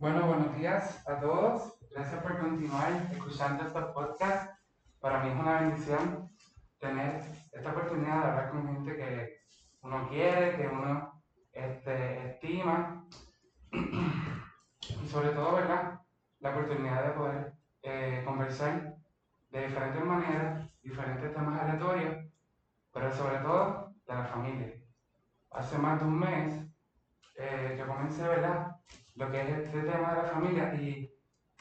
Bueno, buenos días a todos. Gracias por continuar escuchando estos podcasts. Para mí es una bendición tener esta oportunidad de hablar con gente que uno quiere, que uno este, estima. y sobre todo, ¿verdad? La oportunidad de poder eh, conversar de diferentes maneras, diferentes temas aleatorios, pero sobre todo de la familia. Hace más de un mes eh, yo comencé, ¿verdad? Lo que es este tema de la familia y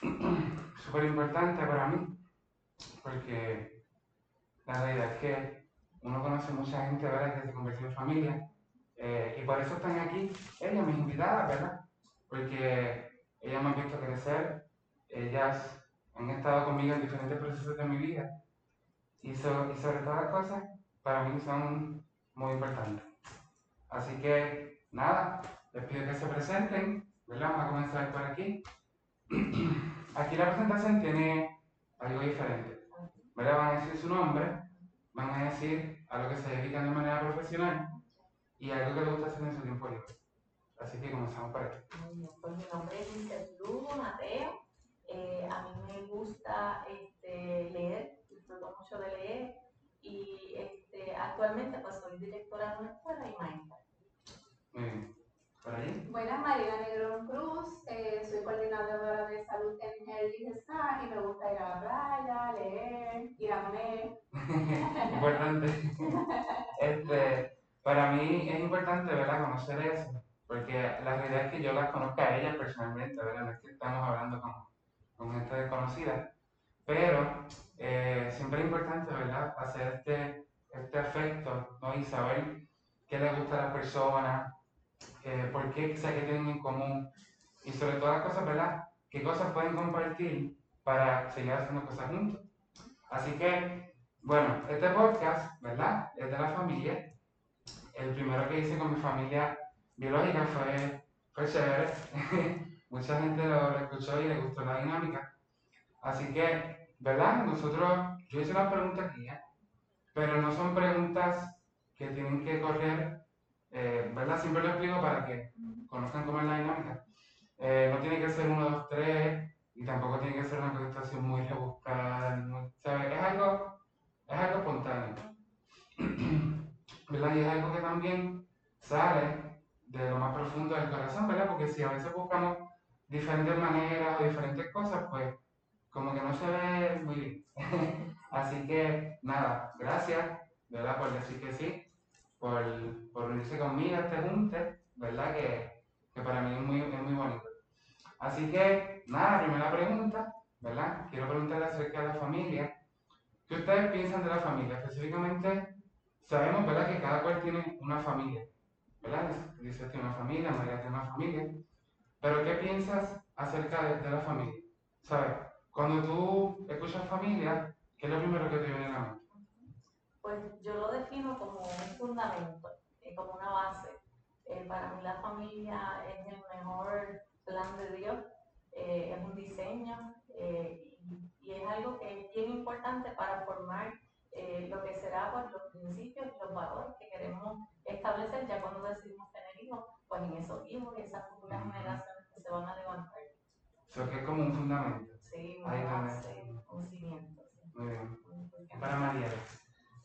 súper importante para mí, porque la realidad es que uno conoce mucha gente, ¿verdad?, que se convirtió en familia. Eh, y por eso están aquí ellas, mis invitadas, ¿verdad? Porque ellas me han visto crecer, ellas han estado conmigo en diferentes procesos de mi vida. Y, y sobre todas las cosas, para mí son muy importantes. Así que, nada, les pido que se presenten, ¿verdad? Vamos a comenzar por aquí. Aquí la presentación tiene algo diferente. ¿verdad? Van a decir su nombre, van a decir a lo que se dedican de manera profesional y algo que les gusta hacer en su tiempo libre. Así que comenzamos por aquí. Pues mi nombre es Lizeth Lugo Mateo. Eh, a mí me gusta este, leer, disfruto mucho de leer y este, actualmente pues soy directora de una escuela y maestra. Muy bien. ¿Por ahí? Buenas, Marina Negrón Cruz, eh, soy coordinadora de salud en el IGESA y me gusta ir a la playa, leer, ir a comer. importante. este, para mí es importante, ¿verdad?, conocer eso, porque la realidad es que yo las conozco a ellas personalmente, ¿verdad? No es que estamos hablando con, con gente desconocida, pero eh, siempre es importante, ¿verdad?, hacer este, este afecto, ¿no? Y saber qué le gusta a las personas, eh, por qué sé que tienen en común y sobre todas las cosas, ¿verdad? ¿Qué cosas pueden compartir para seguir haciendo cosas juntos? Así que, bueno, este podcast, ¿verdad? Es de la familia. El primero que hice con mi familia biológica fue, fue chévere. Mucha gente lo, lo escuchó y le gustó la dinámica. Así que, ¿verdad? Nosotros, yo hice una pregunta aquí, ¿eh? pero no son preguntas que tienen que correr eh, ¿verdad? Siempre lo explico para que conozcan cómo es la dinámica. Eh, no tiene que ser uno, dos, tres, y tampoco tiene que ser una contestación muy rebuscada, ¿sabes? Es algo, es algo espontáneo. ¿verdad? Y es algo que también sale de lo más profundo del corazón, ¿verdad? Porque si a veces buscamos diferentes maneras o diferentes cosas, pues como que no se ve muy bien. Así que nada, gracias, ¿verdad? Por decir que sí por, por unirse conmigo a este junte, ¿verdad? Que, que para mí es muy, es muy bonito. Así que, nada, primera pregunta, ¿verdad? Quiero preguntarle acerca de la familia. ¿Qué ustedes piensan de la familia? Específicamente, sabemos, ¿verdad? Que cada cual tiene una familia, ¿verdad? Dice tiene una familia, María tiene una familia. Pero ¿qué piensas acerca de, de la familia? ¿Sabes? Cuando tú escuchas familia, ¿qué es lo primero que te viene a la mente? Pues yo lo defino como un fundamento, eh, como una base. Eh, para mí la familia es el mejor plan de Dios, eh, es un diseño y, y, es algo que es bien importante para formar lo que será pues, los principios y los valores que queremos establecer ya cuando decidimos tener hijos, pues en esos hijos y esas futuras generaciones que se van a levantar. Eso que es como un fundamento. Sí, una base, un cimiento. Muy bien. Para María.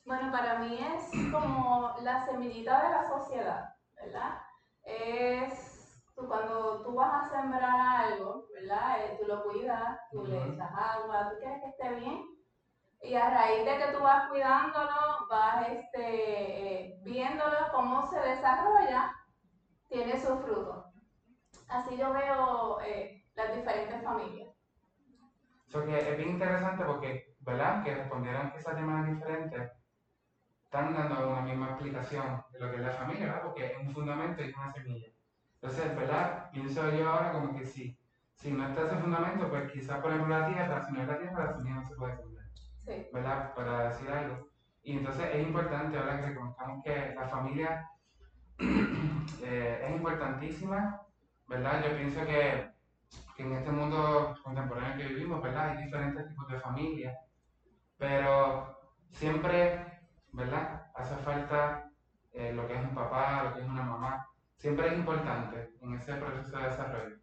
Bueno, para mí es como la semillita de la sociedad, ¿verdad? Es tú, cuando tú vas a sembrar algo, ¿verdad? Eh, tú lo cuidas, tú le echas agua, tú quieres que esté bien. Y a raíz de que tú vas cuidándolo, vas este, eh, viéndolo cómo se desarrolla, tiene su fruto. Así yo veo eh, las diferentes familias. Eso que es bien interesante porque, ¿verdad? Que respondieron quizás de manera diferente están dando una misma explicación de lo que es la familia, ¿verdad? Porque es un fundamento y una semilla. Entonces, ¿verdad? Pienso yo ahora como que sí. Si no está ese fundamento, pues quizás, por ejemplo, la tierra, si no es la tierra, la semilla no se puede sembrar. Sí. ¿Verdad? Para decir algo. Y entonces es importante, ¿verdad? Que reconozcamos que la familia eh, es importantísima, ¿verdad? Yo pienso que, que en este mundo contemporáneo que vivimos, ¿verdad? Hay diferentes tipos de familia, pero siempre ¿verdad? Hace falta eh, lo que es un papá, lo que es una mamá. Siempre es importante en ese proceso de desarrollo.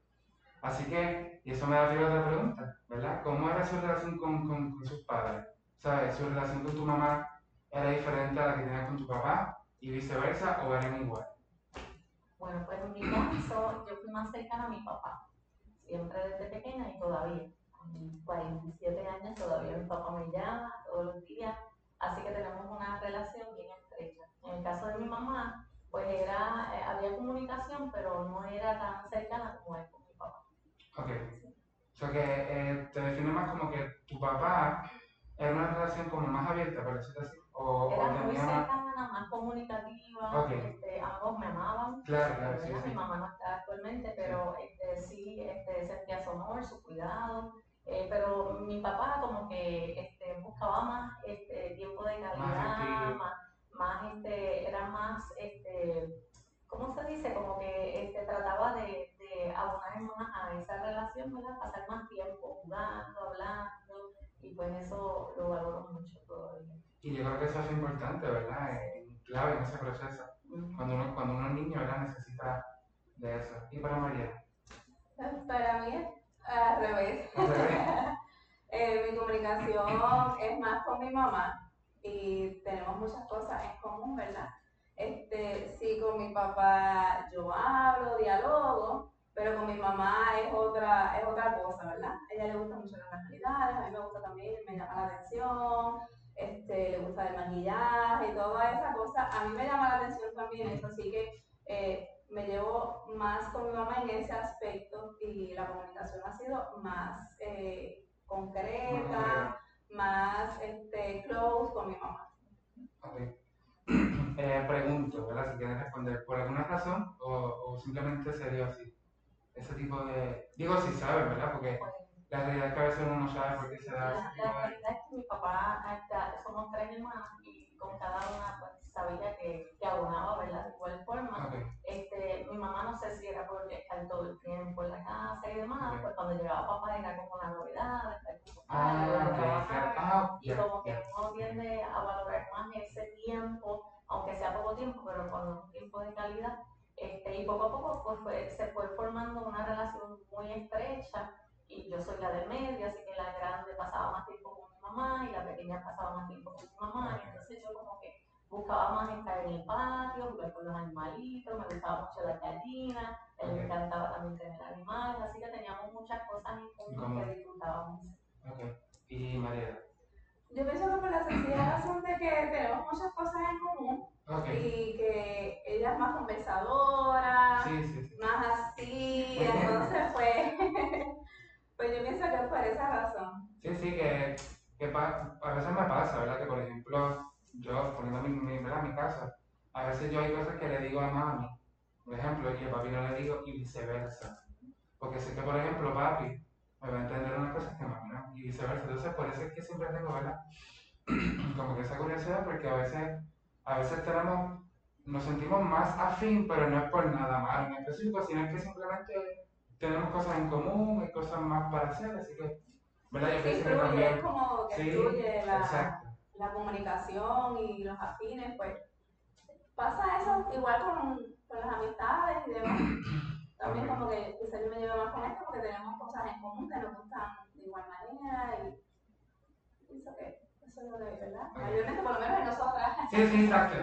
Así que, y eso me da pie a otra pregunta, ¿verdad? ¿Cómo era su relación con, con, con sus padres? ¿Sabes? ¿Su relación con tu mamá era diferente a la que tenías con tu papá y viceversa o eran igual? Bueno, pues en mi caso, yo fui más cercana a mi papá, siempre desde pequeña y todavía. A mis 47 años todavía mi papá me llama todos los días, así que tenemos una relación bien estrecha. En el caso de mi mamá, pues era, eh, había comunicación, pero no era tan cercana como es con mi papá. Ok. O sea que eh, te define más como que tu papá era una relación como más abierta, por decirlo así. O, o Era muy cercana, más comunicativa, Ok. este, ambos me amaban. Claro, claro, sí, sí. Mi mamá no está actualmente, pero este, sí este, sentía su amor, su cuidado. eh, pero mi papá como que este, buscaba más este, importante, ¿verdad? Eh, clave en ese proceso. Ujú. Cuando uno, cuando uno es niño, ¿verdad? Necesita de eso. Y para María, Para mí es al revés. al revés. Eh, mi comunicación es más con mi mamá y tenemos muchas cosas en común, ¿verdad? Este, sí, con mi papá yo hablo, dialogo, pero con mi mamá es otra, es otra cosa, ¿verdad? A ella le gustan mucho las manualidades, a mí me gusta también, me llama la atención, este, le gusta el maquillaje y toda esa cosa. A mí me llama la atención también eso, así que eh, me llevo más con mi mamá en ese aspecto y la comunicación ha sido más eh, concreta, más este, close con mi mamá. Ok. Eh, pregunto, ¿verdad? Si quieres responder, ¿por alguna razón o, o simplemente se dio así? Ese tipo de... Digo si sabes, ¿verdad? Porque la realidad es que a veces uno no sabe por qué se da La, la realidad es que mi papá, hasta- somos tres hermanas y con cada una pues, sabía que, que abonaba, ¿verdad? De igual forma. Este, mi mamá no sé si era por estar todo el tiempo en la casa y demás, pues cuando llegaba papá era como una novedad, estar con papá, Ah, luego ok, trabajar. Ah, y como que uno tiende a valorar más ese tiempo, aunque sea poco tiempo, pero cuando es un tiempo de calidad, este, y poco a poco pues, fue- se fue formando una relación muy estrecha, y yo soy la del medio, así que la grande pasaba más tiempo con mi mamá y la pequeña pasaba más tiempo con mi mamá, y entonces yo como que buscaba más estar en el patio, jugar con los animalitos, me gustaba mucho la gallina, él le Ok. encantaba también tener animales, así que teníamos muchas cosas en común que disfrutábamos. Y María. Yo pienso que por la sencilla razón de que tenemos muchas cosas en común y que ella es más conversadora, Sí, sí, sí. más así, entonces pues, pues yo pienso que es por esa razón. Sí, sí, que, que pa- a veces me pasa, ¿verdad? Que por ejemplo, yo poniendo mi, mi, mi casa, a veces yo hay cosas que le digo a mami, por ejemplo, y a papi no le digo, y viceversa. Porque sé que, por ejemplo, papi me va a entender unas cosas que mami no, y viceversa. Entonces, por eso es que siempre tengo, ¿verdad? Como que esa curiosidad, porque a veces, a veces tenemos, nos sentimos más afín, pero no es por nada malo en específico, sino es que simplemente tenemos cosas en común, hay cosas más para hacer, así que, ¿verdad? Yo pienso que fluye, es también. como que Sí, fluye la, la comunicación y los afines, pues pasa eso igual con, con las amistades y demás. También como que quizá yo me llevo más con esto porque tenemos cosas en común que nos gustan de igual manera y pienso que eso es lo de verdad. Ok. Mayormente por lo menos en nosotras. Sí, sí, exacto.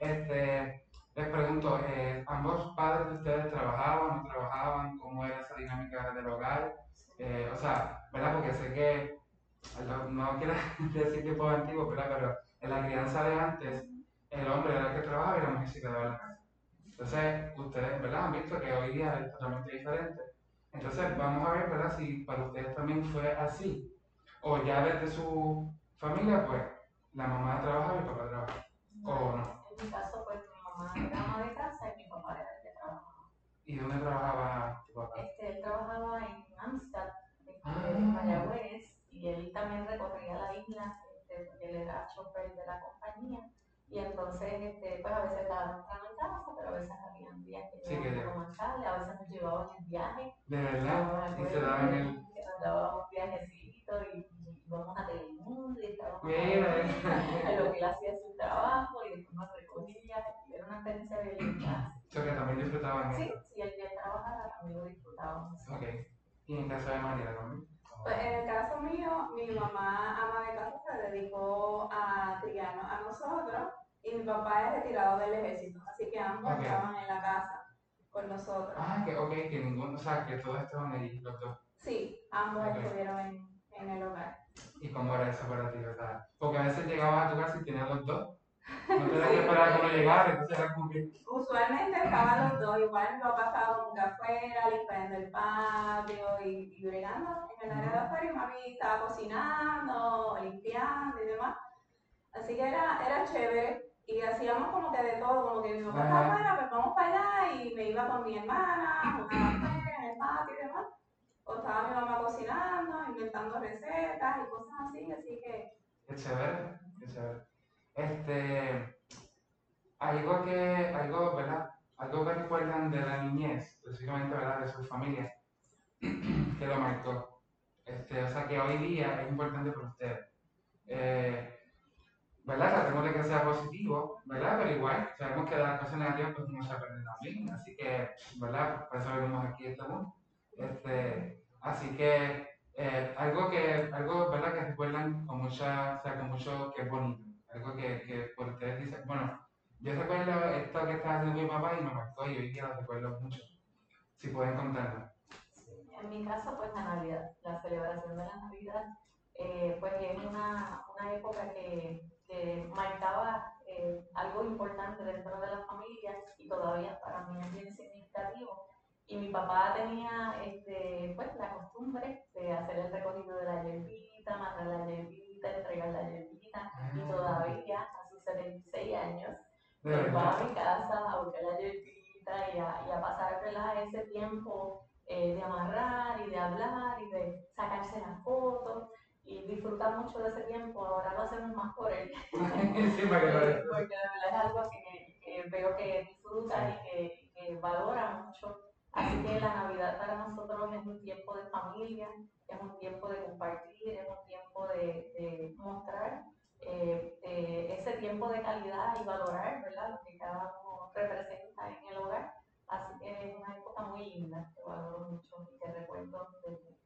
Este, les pregunto, eh, ¿ambos padres de ustedes trabajaban, no trabajaban? ¿Cómo era esa dinámica del hogar? Eh, o sea, ¿verdad? Porque sé que, no- quiero decir tiempo antiguo, ¿verdad? Pero en la crianza de antes, el hombre era el que trabajaba y la mujer se quedaba en la casa. Entonces, ustedes, ¿verdad? Han visto que hoy día es totalmente diferente. Entonces, vamos a ver, ¿verdad? Si para ustedes también fue así. O ya desde su familia, pues, la mamá trabajaba y el papá trabajaba. ¿O no? En mi caso, pues mamá era ama de casa y mi papá era el que trabajaba. ¿Y dónde trabajaba tu papá? Este, él trabajaba en Amsterdam, este, Ah. en Mayagüez, y él también recorría la isla, este, porque él era chofer de la compañía. Y entonces, este, pues a veces estaba temprano en casa, pero a veces habían días que Sí, que poco más tarde, a veces nos llevaban en viaje. ¿De verdad? Y se daban el... Que nos dábamos un viajecito y, íbamos a Telemundo y estábamos Mira, en lo que él hacía su trabajo y después nos recogía. Una experiencia bien linda. Yo que también disfrutaban Sí, si el día trabajara también lo disfrutábamos. Ok. ¿Y en caso de María también? Pues en el caso mío, mi mamá ama de casa se dedicó a criarnos a nosotros y mi papá es retirado del ejército, así que ambos Ok. estaban en la casa con nosotros. Ah, que, ok, que ninguno, o sea, que todos estaban ahí, los dos. Sí, ambos Ok. estuvieron en, en el hogar. ¿Y cómo era eso para ti? O sea, porque a veces llegabas a tu casa y tenías los dos. No tenías que esperar que uno llegara, entonces era como que. Usualmente estaban los dos, igual papá estaba como que afuera, limpiando el patio y, y bregando en el área de afuera y mami estaba cocinando, limpiando y demás. Así que era, era chévere y hacíamos como que de todo, como que mi papá estaba afuera, pues vamos para allá y me iba con mi hermana, jugaba afuera en el patio y demás. O estaba mi mamá cocinando, inventando recetas y cosas así, así que Qué chévere, qué chévere. Este. Algo que. Algo, ¿verdad? Algo que recuerdan de la niñez, específicamente, ¿verdad? De su familia, que lo marcó. Este, o sea, que hoy día es importante para ustedes. Eh, ¿Verdad? Tratemos de que sea positivo, ¿verdad? Pero igual, sabemos que las cosas negativas pues uno se aprende también. Así que, ¿verdad? Por eso venimos aquí este mundo. Este, así que, eh, algo que, algo, ¿verdad? Que recuerdan con mucha, o sea, con mucho que es bonito. Algo que, que por ustedes dicen, bueno, yo recuerdo esto que estaba haciendo mi papá y me marcó y hoy día lo recuerdo mucho. Si pueden contarlo. En mi caso, pues la Navidad, la celebración de la Navidad, eh, pues es una, una época que, que marcaba eh, algo importante dentro de la familia y todavía para mí es bien significativo. Y mi papá tenía este, pues, la costumbre de hacer el recogido de la hierbita, mandar la hierbita, entregar la y todavía, a sus 76 años, me va a mi casa a buscar la hierbita y a, y a pasar ¿verdad? ese tiempo eh, de amarrar y de hablar y de sacarse las fotos y disfrutar mucho de ese tiempo. Ahora lo hacemos más por él, sí, para que lo eh, porque de verdad es algo que, que veo que disfruta y que, que valora mucho. Así que la Navidad para nosotros es un tiempo de familia, es un tiempo de compartir, es un tiempo de, de mostrar eh, eh, ese tiempo de calidad y valorar ¿verdad? lo que cada uno representa en el hogar. Así que es una época muy linda que valoro mucho y que recuerdo desde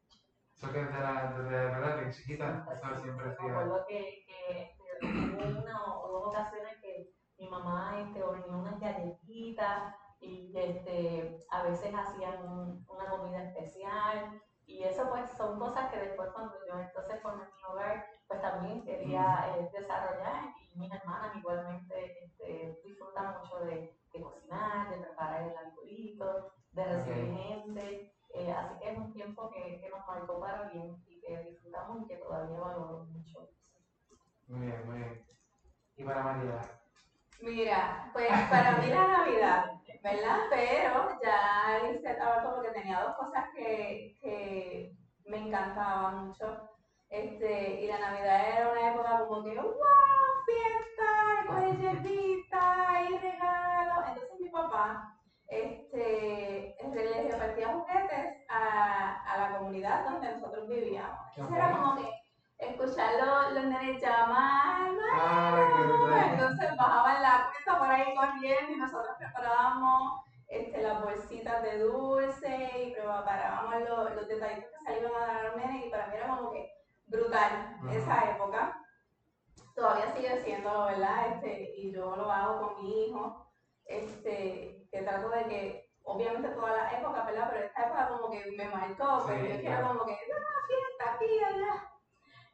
Eso que desde, la, desde ¿verdad? de chiquita, eso siempre ha me sido. acuerdo que, que hubo una o dos ocasiones que mi mamá este, horneó unas galletitas y este, a veces hacían un- una comida especial. Y eso pues son cosas que después cuando yo entonces formé mi hogar, pues también quería eh, desarrollar y mis hermanas igualmente este, disfrutan mucho de, de cocinar, de preparar el alcoholito, de recibir gente. Eh, así que es un tiempo que, que nos marcó para bien y que disfrutamos y que todavía valoro mucho. Muy bien, muy bien. Y para María. Mira, pues para mí la Navidad, ¿verdad? Pero ya Alicia estaba como que tenía dos cosas que, que me encantaban mucho. Este, y la Navidad era una época como que, ¡wow! Fiesta, coger hierbita y regalos. Entonces mi papá este, le repartía juguetes a, a la comunidad donde nosotros vivíamos. Entonces era como que escuchar los, nenes llamar, entonces bajaban la cuesta por ahí corriendo y nosotros preparábamos este, las bolsitas de dulce y preparábamos los, los detallitos que iban a dar los nenes y para mí era como que brutal esa época. Todavía sigue siendo, ¿verdad? Este, y yo lo hago con mi hijo, este, que trato de que, obviamente todas las épocas, ¿verdad? Pero esta época como que me marcó, Sí, yo quiero claro. como que, ¡ah, fiesta aquí, allá!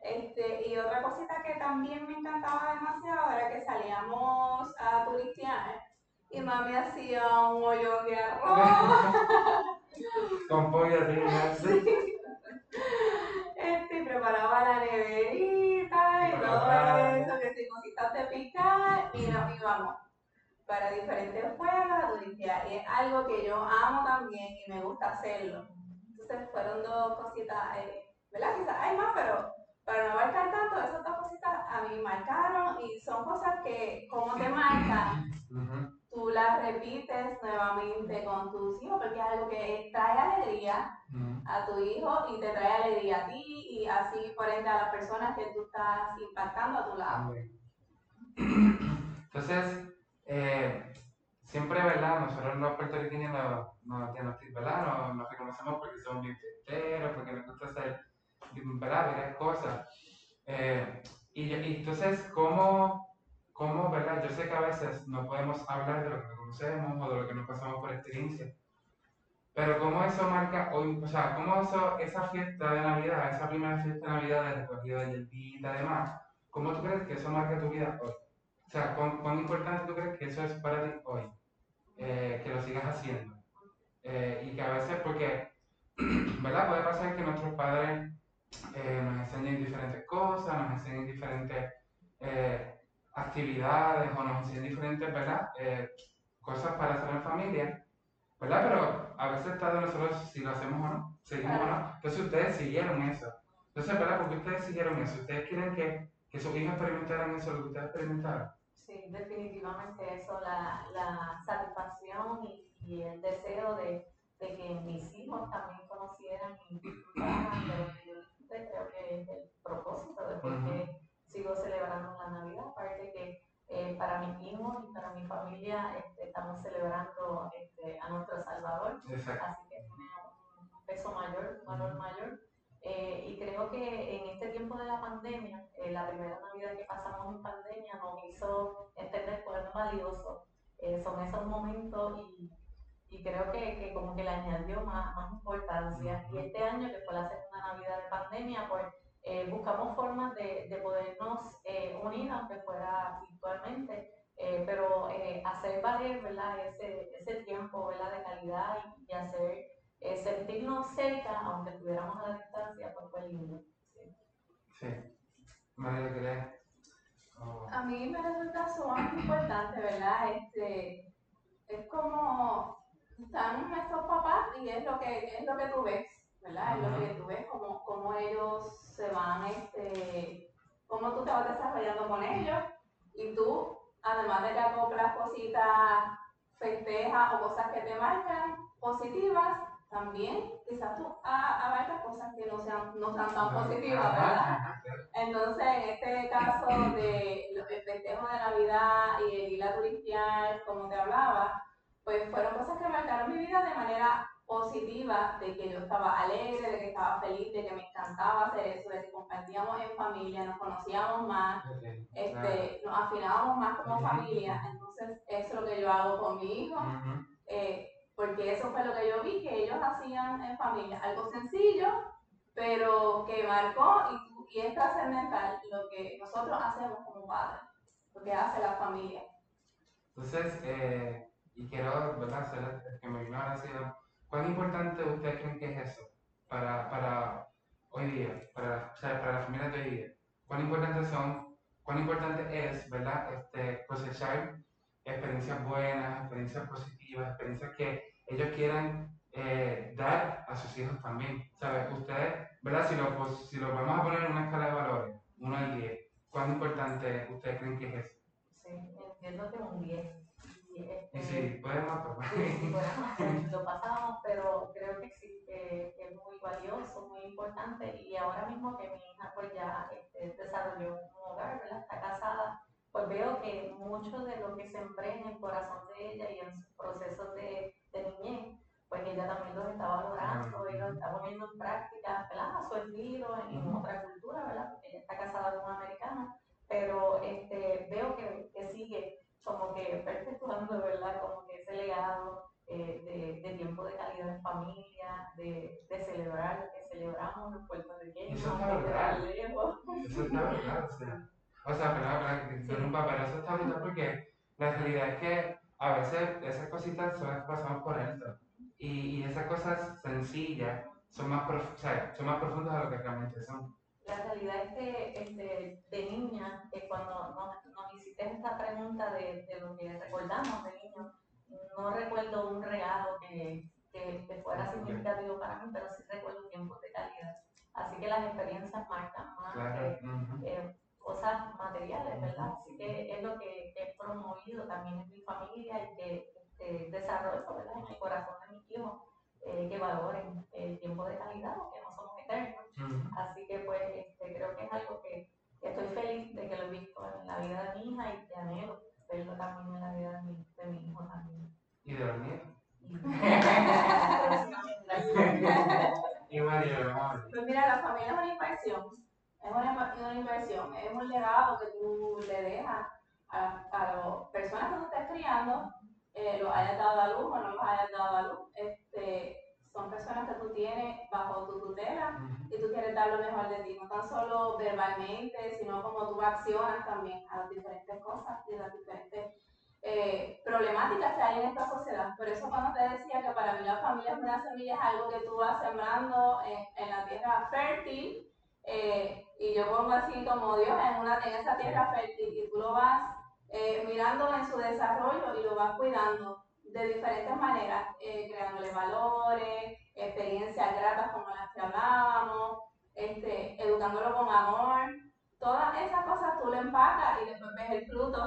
Este, y otra cosita que también me encantaba demasiado era que salíamos a turistear y mami hacía un hoyón de arroz. Con pollo así. Este, preparaba la neverita y todo eso, que si cositas de picar y nos íbamos para diferentes pueblos a turistear. Y es algo que yo amo también y me gusta hacerlo. Entonces fueron dos cositas, eh, ¿verdad? Quizás hay más, pero para no abarcar tanto, esas dos cositas a mí marcaron y son cosas que, como te marcan, tú las repites nuevamente con tus hijos porque es algo que trae alegría a tu hijo y te trae alegría a ti y así por ende a las personas que tú estás impactando a tu lado. Bien. Entonces, eh, siempre, ¿verdad? Nosotros los puertorriqueños nos, nos, ¿verdad? Nos, nos, reconocemos porque somos bien fiesteros, porque nos gusta hacer, Varias cosas. Eh, y, y, entonces, ¿cómo, ¿cómo, verdad? Yo sé que a veces no podemos hablar de lo que conocemos o de lo que nos pasamos por experiencia, pero ¿cómo eso marca hoy, o sea, cómo eso, esa fiesta de Navidad, esa primera fiesta de Navidad de recogida de hierbita y demás, ¿cómo tú crees que eso marca tu vida hoy? O sea, ¿cuán, cuán importante tú crees que eso es para ti hoy? Eh, que lo sigas haciendo. Eh, y que a veces, porque, ¿verdad? Puede pasar que nuestros padres eh, nos enseñen diferentes cosas, nos enseñen diferentes actividades o nos enseñen diferentes, ¿verdad? cosas para hacer en familia, ¿verdad? Pero a veces está de nosotros si lo hacemos o no, seguimos o no. Entonces ustedes siguieron eso. Entonces, ¿verdad? Porque ustedes siguieron eso. Ustedes quieren que, que sus hijos experimentaran eso, lo que ustedes experimentaron. Sí, definitivamente eso, la, la satisfacción y, y, el deseo de, de, que mis hijos también conocieran y disfrutaran de creo que es el propósito de por qué sigo celebrando la Navidad, aparte que eh, para mis hijos y para mi familia este, estamos celebrando este, a nuestro Salvador, así que tiene un peso mayor, un valor mayor. Eh, y creo que en este tiempo de la pandemia, eh, la primera Navidad que pasamos en pandemia nos hizo entender cuán valioso eh, son esos momentos y, y creo que, que, como que le añadió más, más importancia. Y este año, que fue la segunda Navidad de pandemia, pues buscamos formas de, de podernos unir, aunque fuera virtualmente, pero hacer valer ¿verdad? Ese, ese tiempo ¿verdad? de calidad y, y hacer eh, sentirnos cerca, aunque estuviéramos a la distancia, pues fue lindo. Sí. sí. María, oh. A mí me resulta sumamente importante, ¿verdad? Este, es como están nuestros papás y es lo que, es lo que tú ves, ¿verdad? Es lo que tú ves, como, como ellos se van, este, cómo tú te vas desarrollando con ellos y tú, además de que acoplas cositas, festejas o cosas que te marcan positivas, también quizás tú abarcas cosas que no sean no sean tan positivas, ¿verdad? Entonces, en este caso de el festejo de Navidad y el ir a turistear, como te hablaba, pues fueron cosas que marcaron mi vida de manera positiva, de que yo estaba alegre, de que estaba feliz, de que me encantaba hacer eso, de que compartíamos en familia, nos conocíamos más, este, nos afinábamos más como familia, entonces eso es lo que yo hago con mi hijo. eh, porque eso fue lo que yo vi que ellos hacían en familia, algo sencillo, pero que marcó y, y es trascendental lo que nosotros hacemos como padres, lo que hace la familia. Entonces, eh, y quiero ¿verdad? que me vino ahora ¿cuán importante ustedes creen que es eso para, para hoy día, para, o sea, para la familia de hoy día? ¿Cuán importante son, cuán importante es, ¿verdad? Este, cosechar experiencias buenas, experiencias positivas, experiencias que ellos quieran eh, dar a sus hijos también. ¿Sabes? Ustedes, ¿verdad? Si lo, pues, si lo vamos a poner en una escala de valores, 1 al 10, ¿cuán importante ustedes creen que es eso? Sí, entiendo que un 10. Podemos lo pasamos, pero creo que es muy valioso, muy importante. Y ahora mismo que mi hija pues ya este, desarrolló un hogar. Está casada pues veo que mucho de lo que sembré en el corazón de ella y en sus procesos Está verdad, o sea. O sea, pero para que interrumpa, pero eso está bonito porque la realidad es que a veces esas cositas son las que pasamos por alto. Y, y esas cosas sencillas son más, o sea, son más profundas de lo que realmente son. La realidad es que este, de niña, que cuando nos, nos hiciste esta pregunta de, de, lo que recordamos de niño, no recuerdo un regalo que, que, que fuera significativo para mí, pero sí recuerdo tiempos de calidad. Así que las experiencias marcan más. Claro. eh, cosas materiales, ¿verdad? Así que es lo que he promovido también en mi familia y que este, desarrollo, ¿verdad? En el corazón de mis hijos, eh, que valoren el tiempo de calidad, porque no somos eternos. Así que pues este, creo que es algo que, que, estoy feliz de que lo he visto en la vida de mi hija y que anhelo verlo también en la vida de mi, de mi hijo también. y de los Pues mira, la familia es una inversión, es una, una inversión, es un legado que tú le dejas a, a las personas que tú estés criando, eh, los hayas dado a luz o no los hayas dado a luz. Este, son personas que tú tienes bajo tu tutela y tú quieres dar lo mejor de ti, no tan solo verbalmente, sino como tú accionas también a las diferentes cosas y a las diferentes eh, problemáticas que hay en esta sociedad. Por eso cuando te decía que para mí la familia es una semilla, es algo que tú vas sembrando en, en la tierra fértil, eh, y yo pongo así como Dios en, una, en esa tierra fértil, y tú lo vas eh, mirando en su desarrollo y lo vas cuidando de diferentes maneras, eh, creándole valores, experiencias gratas como las que hablábamos, este, educándolo con amor. Todas esas cosas tú le empacas y después ves el fruto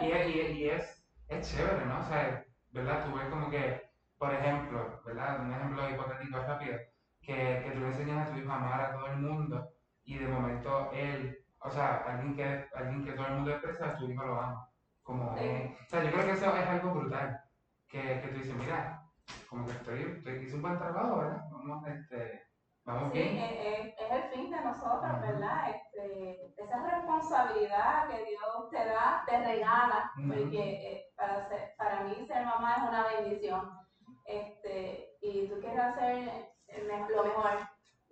Y, es- y, es- y es, es chévere, ¿no? O sea, ¿verdad? Tú ves como que, por ejemplo, ¿verdad? Un ejemplo hipotético rápido, que, que tú le enseñas a tu hijo a amar a todo el mundo y de momento él, o sea, alguien que, alguien que todo el mundo expresa, tu hijo lo ama. Como, Sí. eh, o sea, yo creo que eso es algo brutal, que, que tú dices, mira, como que estoy, estoy hice un buen trabajo, ¿verdad? Vamos, este, Sí, bien. es, es- es el fin de nosotros. ¿verdad? Este, esa responsabilidad que Dios te da, te regala, porque eh, para, ser- para mí ser mamá es una bendición. Este, y tú quieres hacer lo mejor.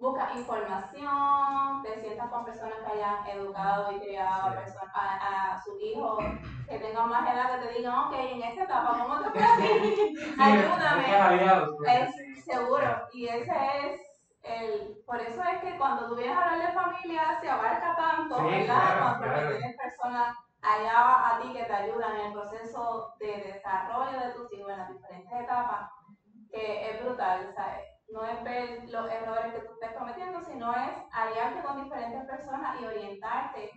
Busca información, te sientas con personas que hayan educado y criado Sí. personas- a, a sus hijos que tengan más edad, que te digan, ok, en esta etapa, ¿cómo te puedes Ayúdame. aliados, porque Es sí. seguro, y ese es el, por eso es que cuando tú vienes a hablar de familia se abarca tanto, Sí, ¿verdad? claro, cuando claro. tienes personas allá a ti que te ayudan en el proceso de desarrollo de tus hijos en las diferentes etapas, que es brutal, ¿sabes? No es ver los errores que tú estés cometiendo, sino es aliarte con diferentes personas y orientarte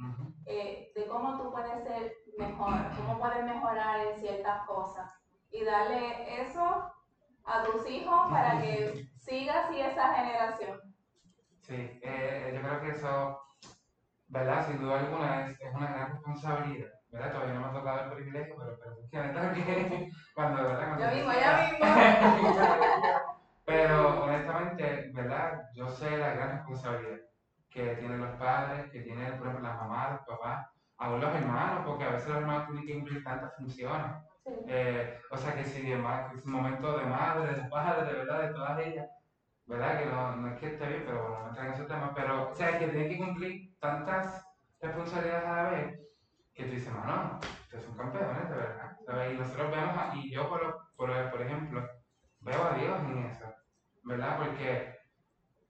eh, de cómo tú puedes ser mejor, cómo puedes mejorar en ciertas cosas y darle eso a tus hijos para que siga así esa generación. Sí, eh, yo creo que eso, ¿verdad? Sin duda alguna es, es una gran responsabilidad, ¿verdad? Todavía no me ha tocado el privilegio, pero, pero es que cuando, ¿verdad? Cuando Ya se mismo, ya mismo. Pero honestamente, ¿verdad? Yo sé la gran responsabilidad que tienen los padres, que tienen, por ejemplo, las mamás, los papás, aún los hermanos, porque a veces los hermanos tienen que cumplir tantas funciones. Eh, o sea que si es un momento de madre, de padre, verdad, de todas ellas, ¿verdad? Que no, no es que esté bien, pero bueno, no entra en ese tema, pero, o sea, que tiene que cumplir tantas responsabilidades a la vez que tú dices, mano, ustedes son campeones, de verdad. ¿sabes? Y nosotros vemos, a- y yo, por, lo- por, por ejemplo, veo a Dios en eso, ¿verdad? Porque,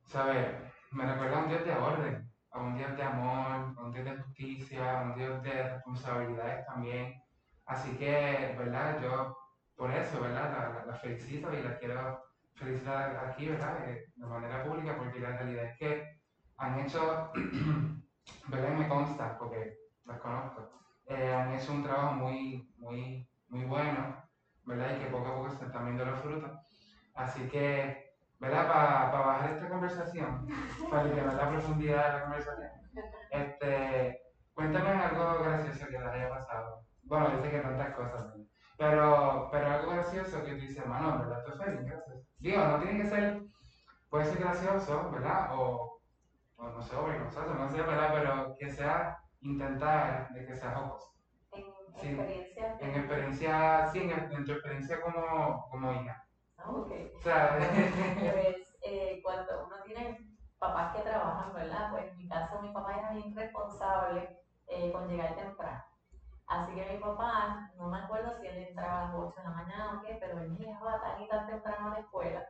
¿sabes? Me recuerda a un Dios de orden, a un Dios de amor, a un Dios de justicia, a un Dios de responsabilidades también. Así que, ¿verdad? Yo, por eso, ¿verdad? La, la- la felicito y la quiero felicitar aquí, ¿verdad? Eh, De manera pública, porque la realidad es que han hecho, ¿verdad? Me consta, porque las conozco, eh, han hecho un trabajo muy, muy, muy bueno, ¿verdad? Y que poco a poco se están viendo los frutos. Así que, ¿verdad? Para bajar esta conversación, para aliviar la profundidad de la conversación, este, cuéntame algo gracioso que les haya pasado. Bueno, sé que tantas cosas, ¿verdad? Pero, pero algo gracioso que tú dices, hermano, ¿verdad? Esto fue bien gracioso. Digo, no tiene que ser, puede ser gracioso, ¿verdad? O, o no sé, o vergonzoso, no sé, ¿verdad? Pero que sea intentar de que sea jocoso. En Sí. experiencia. En experiencia, sí, en, en tu experiencia como, como hija. Ah, ok. O sea, Pues eh, cuando uno tiene papás que trabajan, ¿verdad? Pues en mi caso mi papá era bien responsable eh, con llegar temprano. Así que mi papá, no me acuerdo si él entraba a las 8 de la mañana o qué, pero él me dejaba tan y tan temprano a la escuela.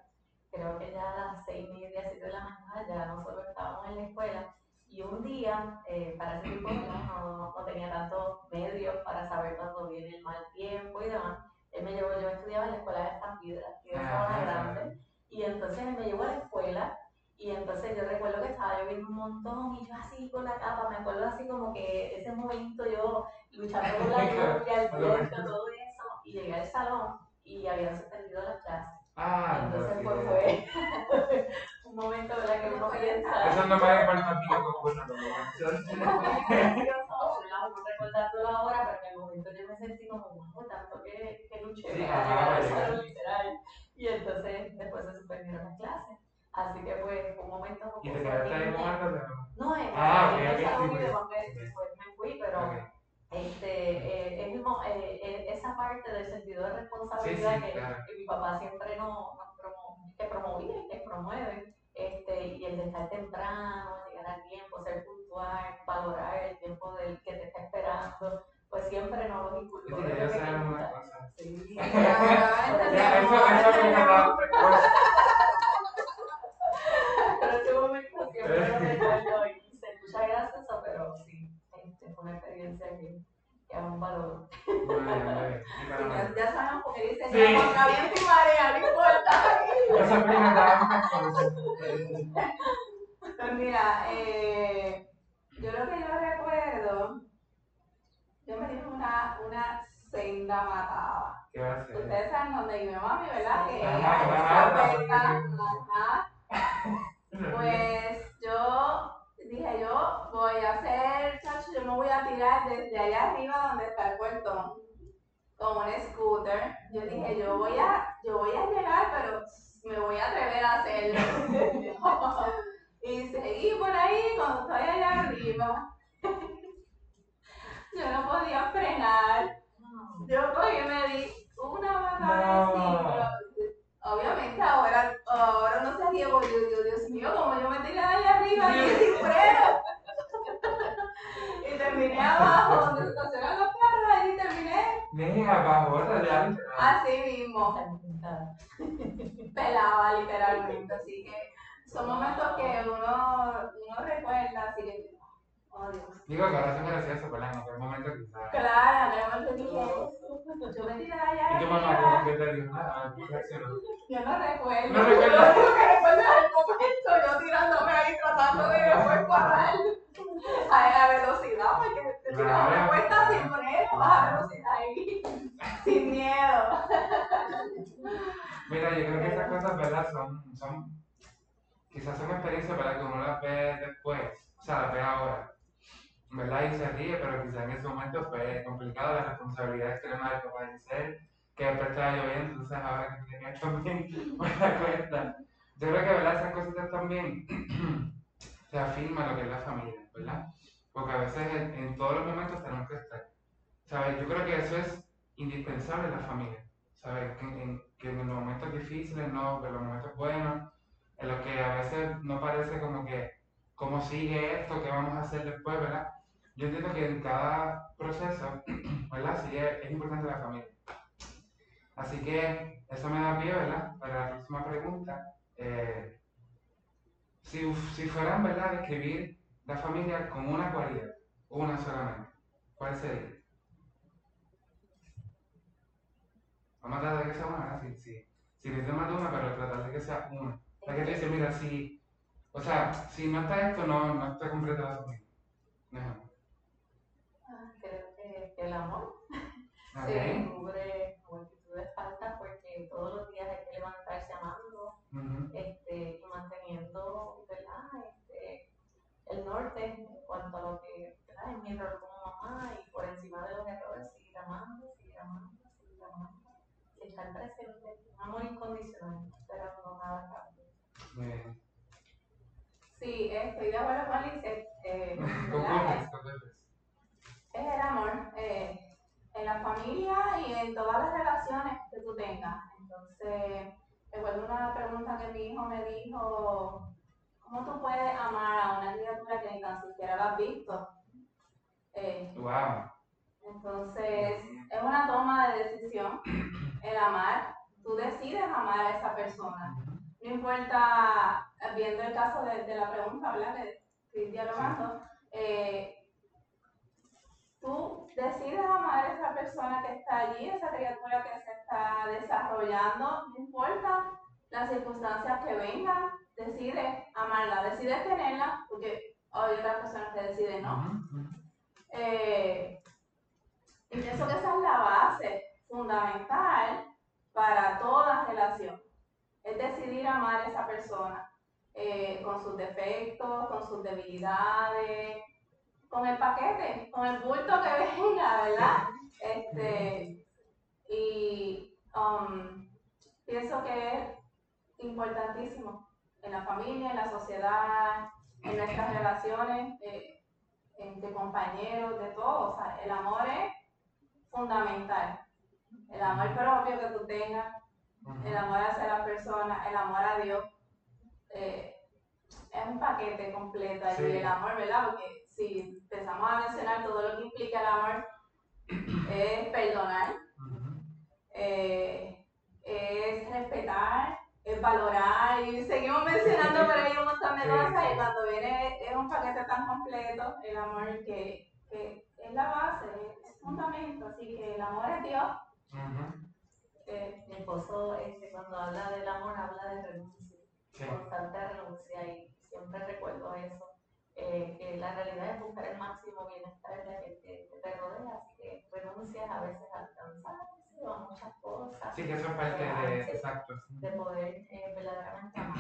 Creo que ya a las 6 y media, 7 de la mañana ya nosotros estábamos en la escuela. Y un día, eh, para ese tiempo ¿no? No, tenía tantos medios para saber cuándo viene el mal tiempo y demás. Él me llevó, yo estudiaba en la escuela de Estampida, que era Ajá, una grande. Y entonces él me llevó a la escuela y entonces yo recuerdo que estaba lloviendo un montón y yo así con la capa, me acuerdo así como que ese momento yo luchando con la lluvia, el viento, todo eso, y llegué al salón y habían suspendido las clases. ah, Entonces pues fue un momento ¿verdad? que uno piensa. Eso no me importa a ti lo que ocurra, pero bueno. Recordando ahora, pero en el momento yo me sentí como, wow, tanto que, que luché Sí, para ajá, llegar a pasaron literal. Y entonces después se suspendieron las clases. Así que pues fue un momento un ¿Y te quedaste ahí No, en, Ah, sí, huida pues. después, me fui, pero. Este, eh, es el mo- eh, eh, esa parte del sentido de responsabilidad sí, que, claro. que mi papá siempre nos, promo- que promovía y que promueve, este, y el de estar temprano, llegar a tiempo, ser puntual, valorar el tiempo del que te está esperando, pues siempre nos los inculcó. Una cosa. Sí. Ya, eso, eso momento siempre lo recuerdo y se escucha gracioso, pero sí, este, fue una experiencia que, que aún valoro. Bien, bien. Ya, sabemos porque dice Sí. contra viento y marea, no importa. Pues mira, eh, yo lo que yo recuerdo, yo me di una, una senda matada. ¿Qué va a? Ustedes saben dónde vive mami, ¿verdad? Que Ajá, ajá. ajá. Pues yo dije, yo voy a hacer, yo me voy a tirar desde allá arriba donde está el puertón con un scooter. Yo dije, yo voy a, yo voy a llegar, pero me voy a atrever a hacerlo. y seguí por ahí cuando estoy allá arriba. yo no podía frenar. Yo cogí y me di una patada de ciclo. Obviamente ahora, ahora no se ríe, porque yo digo, Dios mío, como yo me tiré de allá arriba y sin freno. Terminé abajo, donde estacionan los carros, allí terminé bajota ya. literal. así mismo, pelada literalmente. Así que son momentos que uno, uno recuerda, así que, oh Dios. Digo que ahora son graciosos, ¿verdad? En aquel momento quizás. Claro, en el momento dije, yo me tiré de allá ¿Y tu mamá que te dijo? ¿cómo reaccionó? Yo no recuerdo. No recuerdo. Lo único que recuerdo es el momento yo tirándome ahí tratando de después parar a la velocidad, porque te tiras una claro. sin freno, vas a velocidad ahí, sin miedo. Mira, yo creo que esas cosas, ¿verdad? Son, son, quizás son experiencias, ¿verdad? Que uno las ve después, o sea, las ve ahora, ¿verdad? Y se ríe, pero quizás en ese momento fue complicado las responsabilidades que le da el papá de ser, que después estaba lloviendo, entonces ahora que tenía también da cuenta. Yo creo que, ¿verdad? Esas cositas también se afirman lo que es la familia, ¿verdad? Porque a veces en, en todos los momentos tenemos que estar, ¿sabes? Yo creo que eso es indispensable en la familia. ¿sabes? Que en, que en los momentos difíciles, no, en los momentos buenos, en los que a veces no parece como que, ¿cómo sigue esto? ¿Qué vamos a hacer después, verdad? Yo entiendo que en cada proceso, ¿verdad? Sí es, es importante la familia. Así que eso me da pie, ¿verdad? Para la próxima pregunta. Eh, si, si fueran, ¿verdad? Describir la familia con una cualidad, una solamente, ¿cuál sería? Vamos a tratar de que sea una, ¿verdad? Si, si, si necesito más de una, pero tratar de que sea una. La que tú dices, mira, si, o sea, si no está esto, no, no está completa la familia. Un ejemplo. Creo que, el amor se a lo que ¿verdad? es mi rol como mamá y por encima de los errores seguir amando, seguir amando, seguir amando y estar presente, un amor incondicional, no esperando nada cambio. Bien. Sí, estoy de acuerdo con Lice. Eh, es el amor eh, en la familia y en todas las relaciones que tú tengas. Entonces, recuerdo una pregunta que mi hijo me dijo, ¿cómo tú puedes amar a una criatura que ni tan siquiera la has visto? Eh, Wow. entonces, es una toma de decisión el amar. Tú decides amar a esa persona. No importa, viendo el caso de, de la pregunta, ¿verdad? Que estoy dialogando, eh, tú decides amar a esa persona que está allí, esa criatura que se está desarrollando, no importa las circunstancias que vengan, decides amarla, decides tenerla, porque hay otras personas que deciden no. Eh, y pienso que esa es la base fundamental para toda relación. Es decidir amar a esa persona eh, con sus defectos, con sus debilidades, con el paquete, con el bulto que venga, ¿verdad? Este, y um, pienso que es importantísimo en la familia, en la sociedad, en nuestras relaciones, entre compañeros, de todo. O sea, el amor es fundamental. El amor propio que tú tengas, el amor hacia la persona, el amor a Dios. Eh, es un paquete completo Sí. el amor, ¿verdad? Porque si empezamos a mencionar todo lo que implica el amor, es perdonar, eh, es respetar, es valorar, y seguimos mencionando por ahí un montón de cosas, y cuando viene es un paquete tan completo, el amor que, que es la base, es fundamento, así que el amor es Dios. Eh, Mi esposo, este, cuando habla del amor, habla de renuncia, Sí. constante renuncia, y siempre recuerdo eso, eh, que la realidad es buscar el máximo bienestar de aquel que que te rodea, así que renuncias a veces a alcanzar a muchas cosas, Sí, que eso es parte de. Exacto. sí. de poder eh, verdaderamente amar.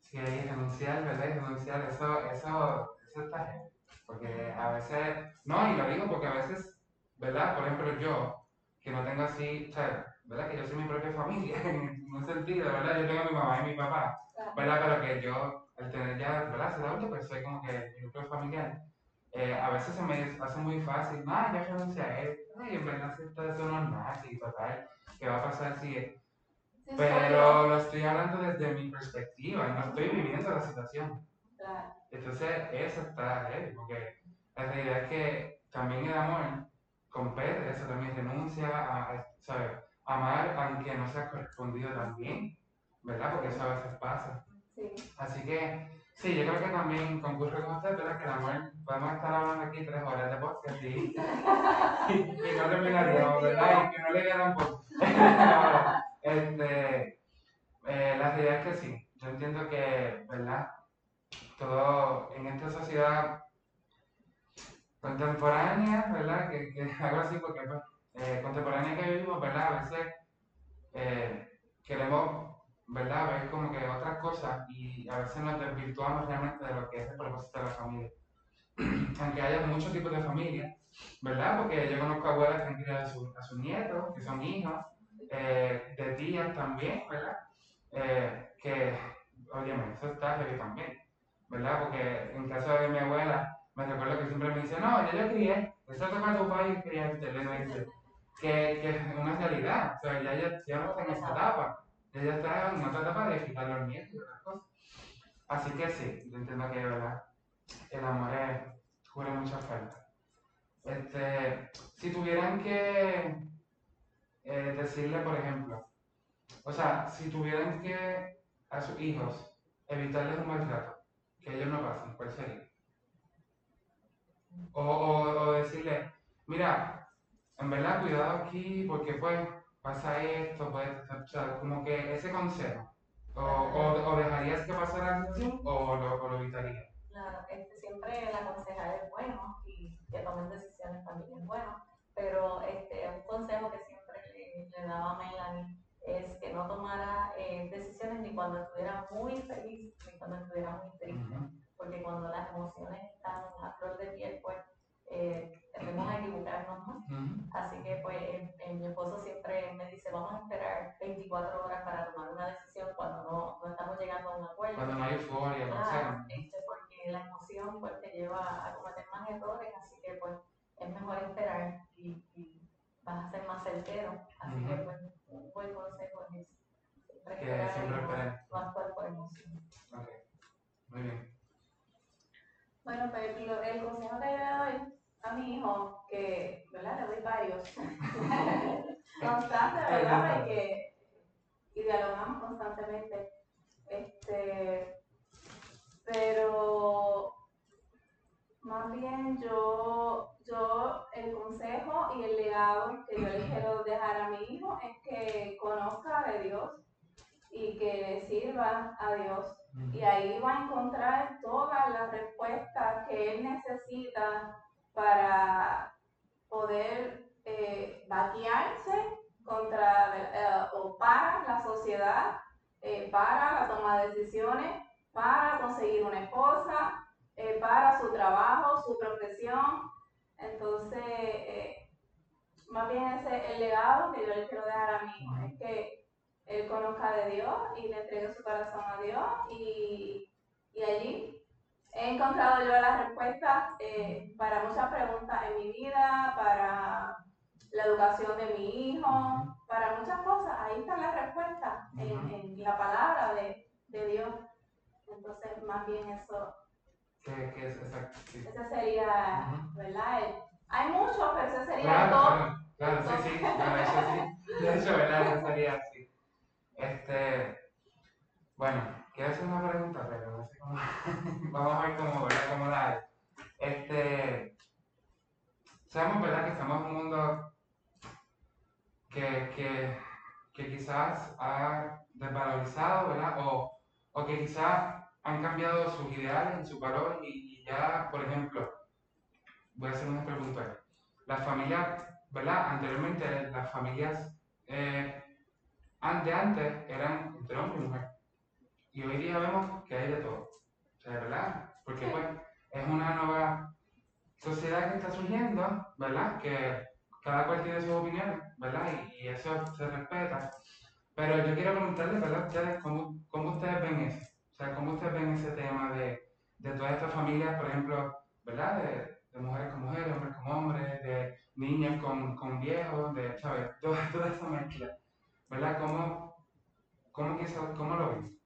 Sí, ahí renunciar, ¿verdad? Y renunciar, eso, eso, eso está. Porque a veces, no, y lo digo porque a veces, ¿verdad? Por ejemplo, yo, que no tengo así, o sea, ¿verdad? Que yo soy mi propia familia, en un sentido, ¿verdad? Yo tengo a mi mamá y mi papá, ¿verdad? Pero que yo, al tener ya, ¿verdad? Ser adulto, pues soy como que mi núcleo familiar. Eh, a veces se me hace muy fácil, no, yo renuncio a esto, ay, en verdad, si esto eso no es nada, sí, total, ¿qué va a pasar si soy pero lo estoy hablando desde mi perspectiva, no estoy viviendo la situación. Entonces, eso está heavy, porque la realidad es que también el amor compete, eso también renuncia a, a, ¿sabes? amar aunque no sea correspondido también, ¿verdad? Porque eso a veces pasa. Sí. Así que, sí, yo creo que también concurre con usted, ¿verdad? Que el amor, podemos estar hablando aquí tres horas de podcast y, y, no terminaríamos, ¿verdad? Y que no le quedan poco. este, eh, la realidad es que sí, yo entiendo que, ¿verdad? Todo en esta sociedad contemporánea, ¿verdad? Que, que algo así, porque pues, eh, contemporánea que vivimos, ¿verdad? A veces eh, queremos, ¿verdad? Ver como que otras cosas y a veces nos desvirtuamos realmente de lo que es el propósito de la familia. Aunque haya muchos tipos de familia, ¿verdad? Porque yo conozco abuelas que han criado a, su- a sus nietos, que son hijos, eh, de tías también, ¿verdad? Eh, que, óyeme, eso está heavy también, ¿verdad? Porque en caso de mi abuela, me recuerdo que siempre me dice, no, yo yo crié, eso toca tu país criarte, le dice, que, que es una realidad, o sea, ya, ya, ya no está en esa etapa, ya ya está en otra etapa de quitar los nietos y otras cosas. Así que sí, yo entiendo que, ¿verdad? El amor es, cubre muchas faltas. Este, si tuvieran que eh, decirle, por ejemplo, o sea, si tuvieran que a sus hijos evitarles un maltrato, que ellos no pasen, ¿cuál sería? O, o, decirle, mira, en verdad cuidado aquí porque pues pasa esto, pues, o sea, como que ese consejo. O, o, dejarías que pasara la o lo, o lo evitarías. Siempre el aconsejar es bueno y que tomen decisiones también es bueno, pero este, un consejo que siempre le, le daba a Melanie es que no tomara eh, decisiones ni cuando estuviera muy feliz ni cuando estuviera muy triste, porque cuando las emociones están a flor de piel, pues eh, tendemos a equivocarnos más. Así que pues eh, eh, mi esposo siempre me dice, vamos a esperar 24 horas para tomar una decisión cuando no, no estamos llegando a un acuerdo. Cuando no hay euforia, sea. este, porque la emoción pues, te lleva a cometer más errores, así que pues es mejor esperar y, y vas a ser más certero. Así que pues un buen consejo es. Siempre Que esperar siempre y no- actuar por emoción. Ok. Muy bien. Bueno, pues el consejo que yo le doy a mi hijo, que, ¿verdad? Le doy varios. Constante, ¿verdad? Porque y dialogamos constantemente. Este, pero más bien yo, yo el consejo y el legado que yo le quiero dejar a mi hijo es que conozca de Dios y que le sirva a Dios y ahí va a encontrar todas las respuestas que él necesita para poder eh, batearse contra eh, o para la sociedad, eh, para la toma de decisiones, para conseguir una esposa, eh, para su trabajo, su profesión. Entonces, más bien ese el legado que yo le quiero dejar a mi es que él conozca de Dios y le entregue su corazón a Dios y allí he encontrado yo las respuestas eh, para muchas preguntas en mi vida, para la educación de mi hijo, para muchas cosas. Ahí están las respuestas en, en la palabra de, de, Dios. Entonces, más bien eso. ¿Qué, qué es exacto? Sí. Ese sería, ¿verdad? Hay muchos, pero ese sería claro, todo. Claro, claro, sí, sí. Bueno, eso sí. De hecho, ¿verdad? Eso sería así. Este. Bueno, quiero hacer una pregunta, pero. Vamos a ver cómo, ¿verdad? Cómo la hay. Este. Sabemos, ¿verdad? Que estamos en un mundo que, que, que quizás ha desvalorizado, ¿verdad? O, o que quizás han cambiado sus ideales y sus valores y, y, ya, por ejemplo, voy a hacer una pregunta. Las familias, ¿verdad? Anteriormente las familias eh, de antes eran entre hombre y mujer. Y hoy día vemos que hay de todo. O sea, ¿verdad? Porque pues es una nueva sociedad que está surgiendo, ¿verdad? Que cada cual tiene sus opiniones, ¿verdad? Y, y, eso se respeta. Pero yo quiero preguntarles, ¿verdad? Ustedes, ¿cómo, ¿cómo, ustedes ven eso? O sea, ¿cómo ustedes ven ese tema de, de todas estas familias, por ejemplo, ¿verdad? De, de, mujeres con mujeres, hombres con hombres, de niños con, con viejos, de, ¿sabes? Toda, toda esa mezcla, ¿verdad? ¿Cómo, cómo, cómo lo ven?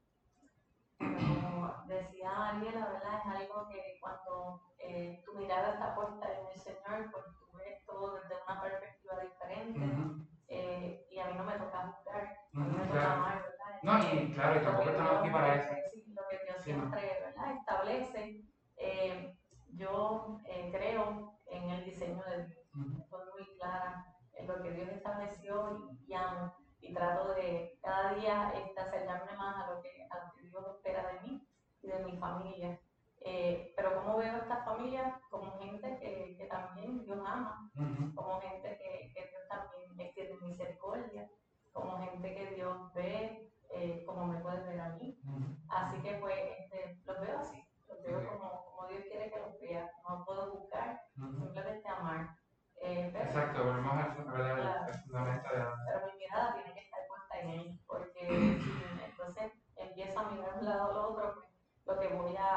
Como decía Mariela, ¿verdad? Es algo que cuando eh, tu mirada está puesta en el Señor, pues tú ves todo desde una perspectiva diferente. Uh -huh. eh, y a mí no me toca uh -huh, a mí me toca claro. amar, ¿verdad? No, y claro, y tampoco estamos aquí para eso. Lo que Dios Sí, siempre, ¿verdad? Establece. Eh, yo eh, creo en el diseño de Dios. Uh -huh. Estoy muy clara en lo que Dios estableció y, y amo. Y trato de cada día este, acercarme más a lo, que, a lo que Dios espera de mí y de mi familia. Eh, pero como veo a esta familia como gente que, que también Dios ama, Uh -huh. como gente que, que Dios también tiene misericordia, como gente que Dios ve eh, como me puede ver a mí. Uh -huh. Así que pues este, los veo así, los veo Ok. como, como Dios quiere que los vea. No puedo buscar, Uh -huh. simplemente amar. Eh, pero, Exacto, volvemos al fun- ¿verdad? al- Claro. al fundamento de la... pero mi mirada tiene que estar puesta en Él, porque si entonces empiezo a mirar de un lado al otro, pues, lo que voy a,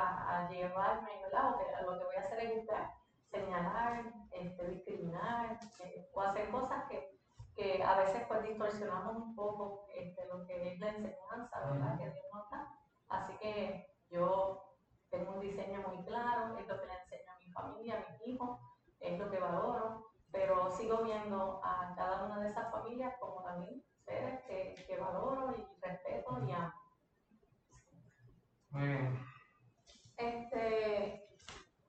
a llevarme, ¿verdad? O que, lo que voy a hacer es buscar, señalar, este, discriminar, eh, o hacer cosas que, que a veces pues distorsionamos un poco este, lo que es la enseñanza, ¿verdad? Que Dios nos da. Así que yo tengo un diseño muy claro, es lo que le enseño a mi familia, a mis hijos, es lo que valoro, pero sigo viendo a cada una de esas familias como también seres que, que valoro y respeto y amo. Muy bien. Este,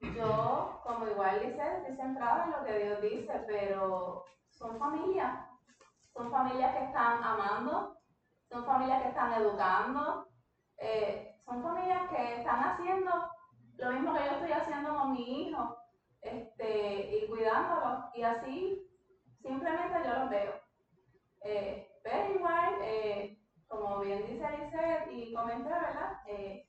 yo, como igual dice, estoy centrada en lo que Dios dice, pero son familias. Son familias que están amando, son familias que educando, eh, son familias que están haciendo lo mismo que yo estoy haciendo con mi hijo, este, y cuidándolos, y así simplemente yo los veo. Eh, pero igual, eh, como bien dice Lizeth y comenté, ¿verdad? Eh,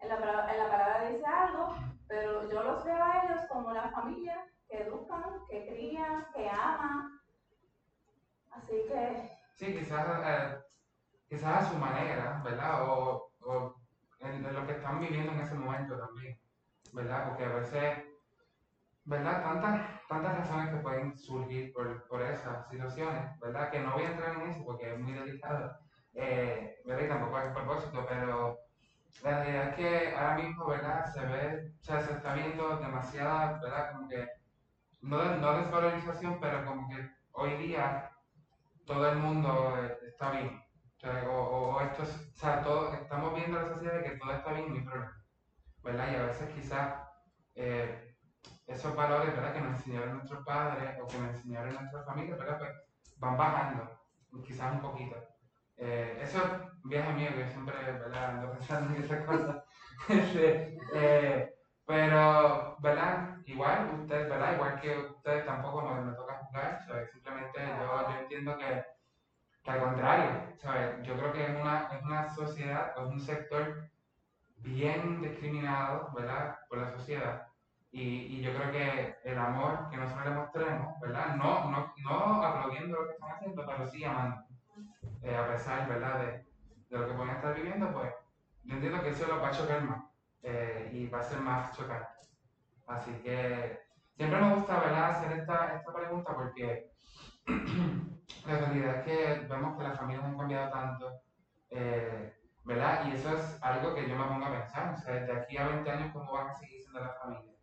en, la, en la palabra dice algo, pero yo los veo a ellos como una familia que educan, que crían, que aman. Así que Sí, quizás, quizás a su manera, ¿verdad? O, o en, en lo que están viviendo en ese momento también, ¿verdad? Porque a veces, ¿verdad? Tantas, tantas razones que pueden surgir por, por esas situaciones, ¿verdad? Que no voy a entrar en eso porque es muy delicado, eh, ¿verdad? Y tampoco es propósito, pero la realidad es que ahora mismo, ¿verdad? Se ve, o sea, se está viendo demasiada, ¿verdad? Como que, no, no desvalorización, pero como que hoy día todo el mundo eh, está bien. O, o, esto es- o sea, todo, estamos viendo en la sociedad que todo está bien y no. ¿Verdad? Y a veces quizás eh, esos valores, ¿verdad? Que nos enseñaron nuestros padres o que nos enseñaron nuestras familias, ¿verdad? Pues van bajando, quizás un poquito. Eh, eso es un viaje mío que yo siempre, ¿verdad? Ando pensando en esas cosas. Este, eh, pero, ¿verdad? Igual, ustedes, ¿verdad? Igual que ustedes tampoco me, me toca juzgar, ¿sabes? Simplemente yo, yo entiendo que, que al contrario, ¿sabes? Yo creo que es una, es una sociedad, es un sector bien discriminado, ¿verdad? Por la sociedad. Y, y yo creo que el amor que nosotros le mostremos, ¿verdad? No, no, no aplaudiendo lo que están haciendo, pero sí amando. Eh, a pesar, ¿verdad? De, de, lo que pueden estar viviendo, pues yo entiendo que eso lo va a chocar más eh, y va a ser más chocante. Así que siempre me gusta, ¿verdad? Hacer esta, esta pregunta porque la realidad es que vemos que las familias han cambiado tanto. Eh, ¿verdad? Y eso es algo que yo me pongo a pensar, o sea, de aquí a 20 años, ¿cómo van a seguir siendo las familias?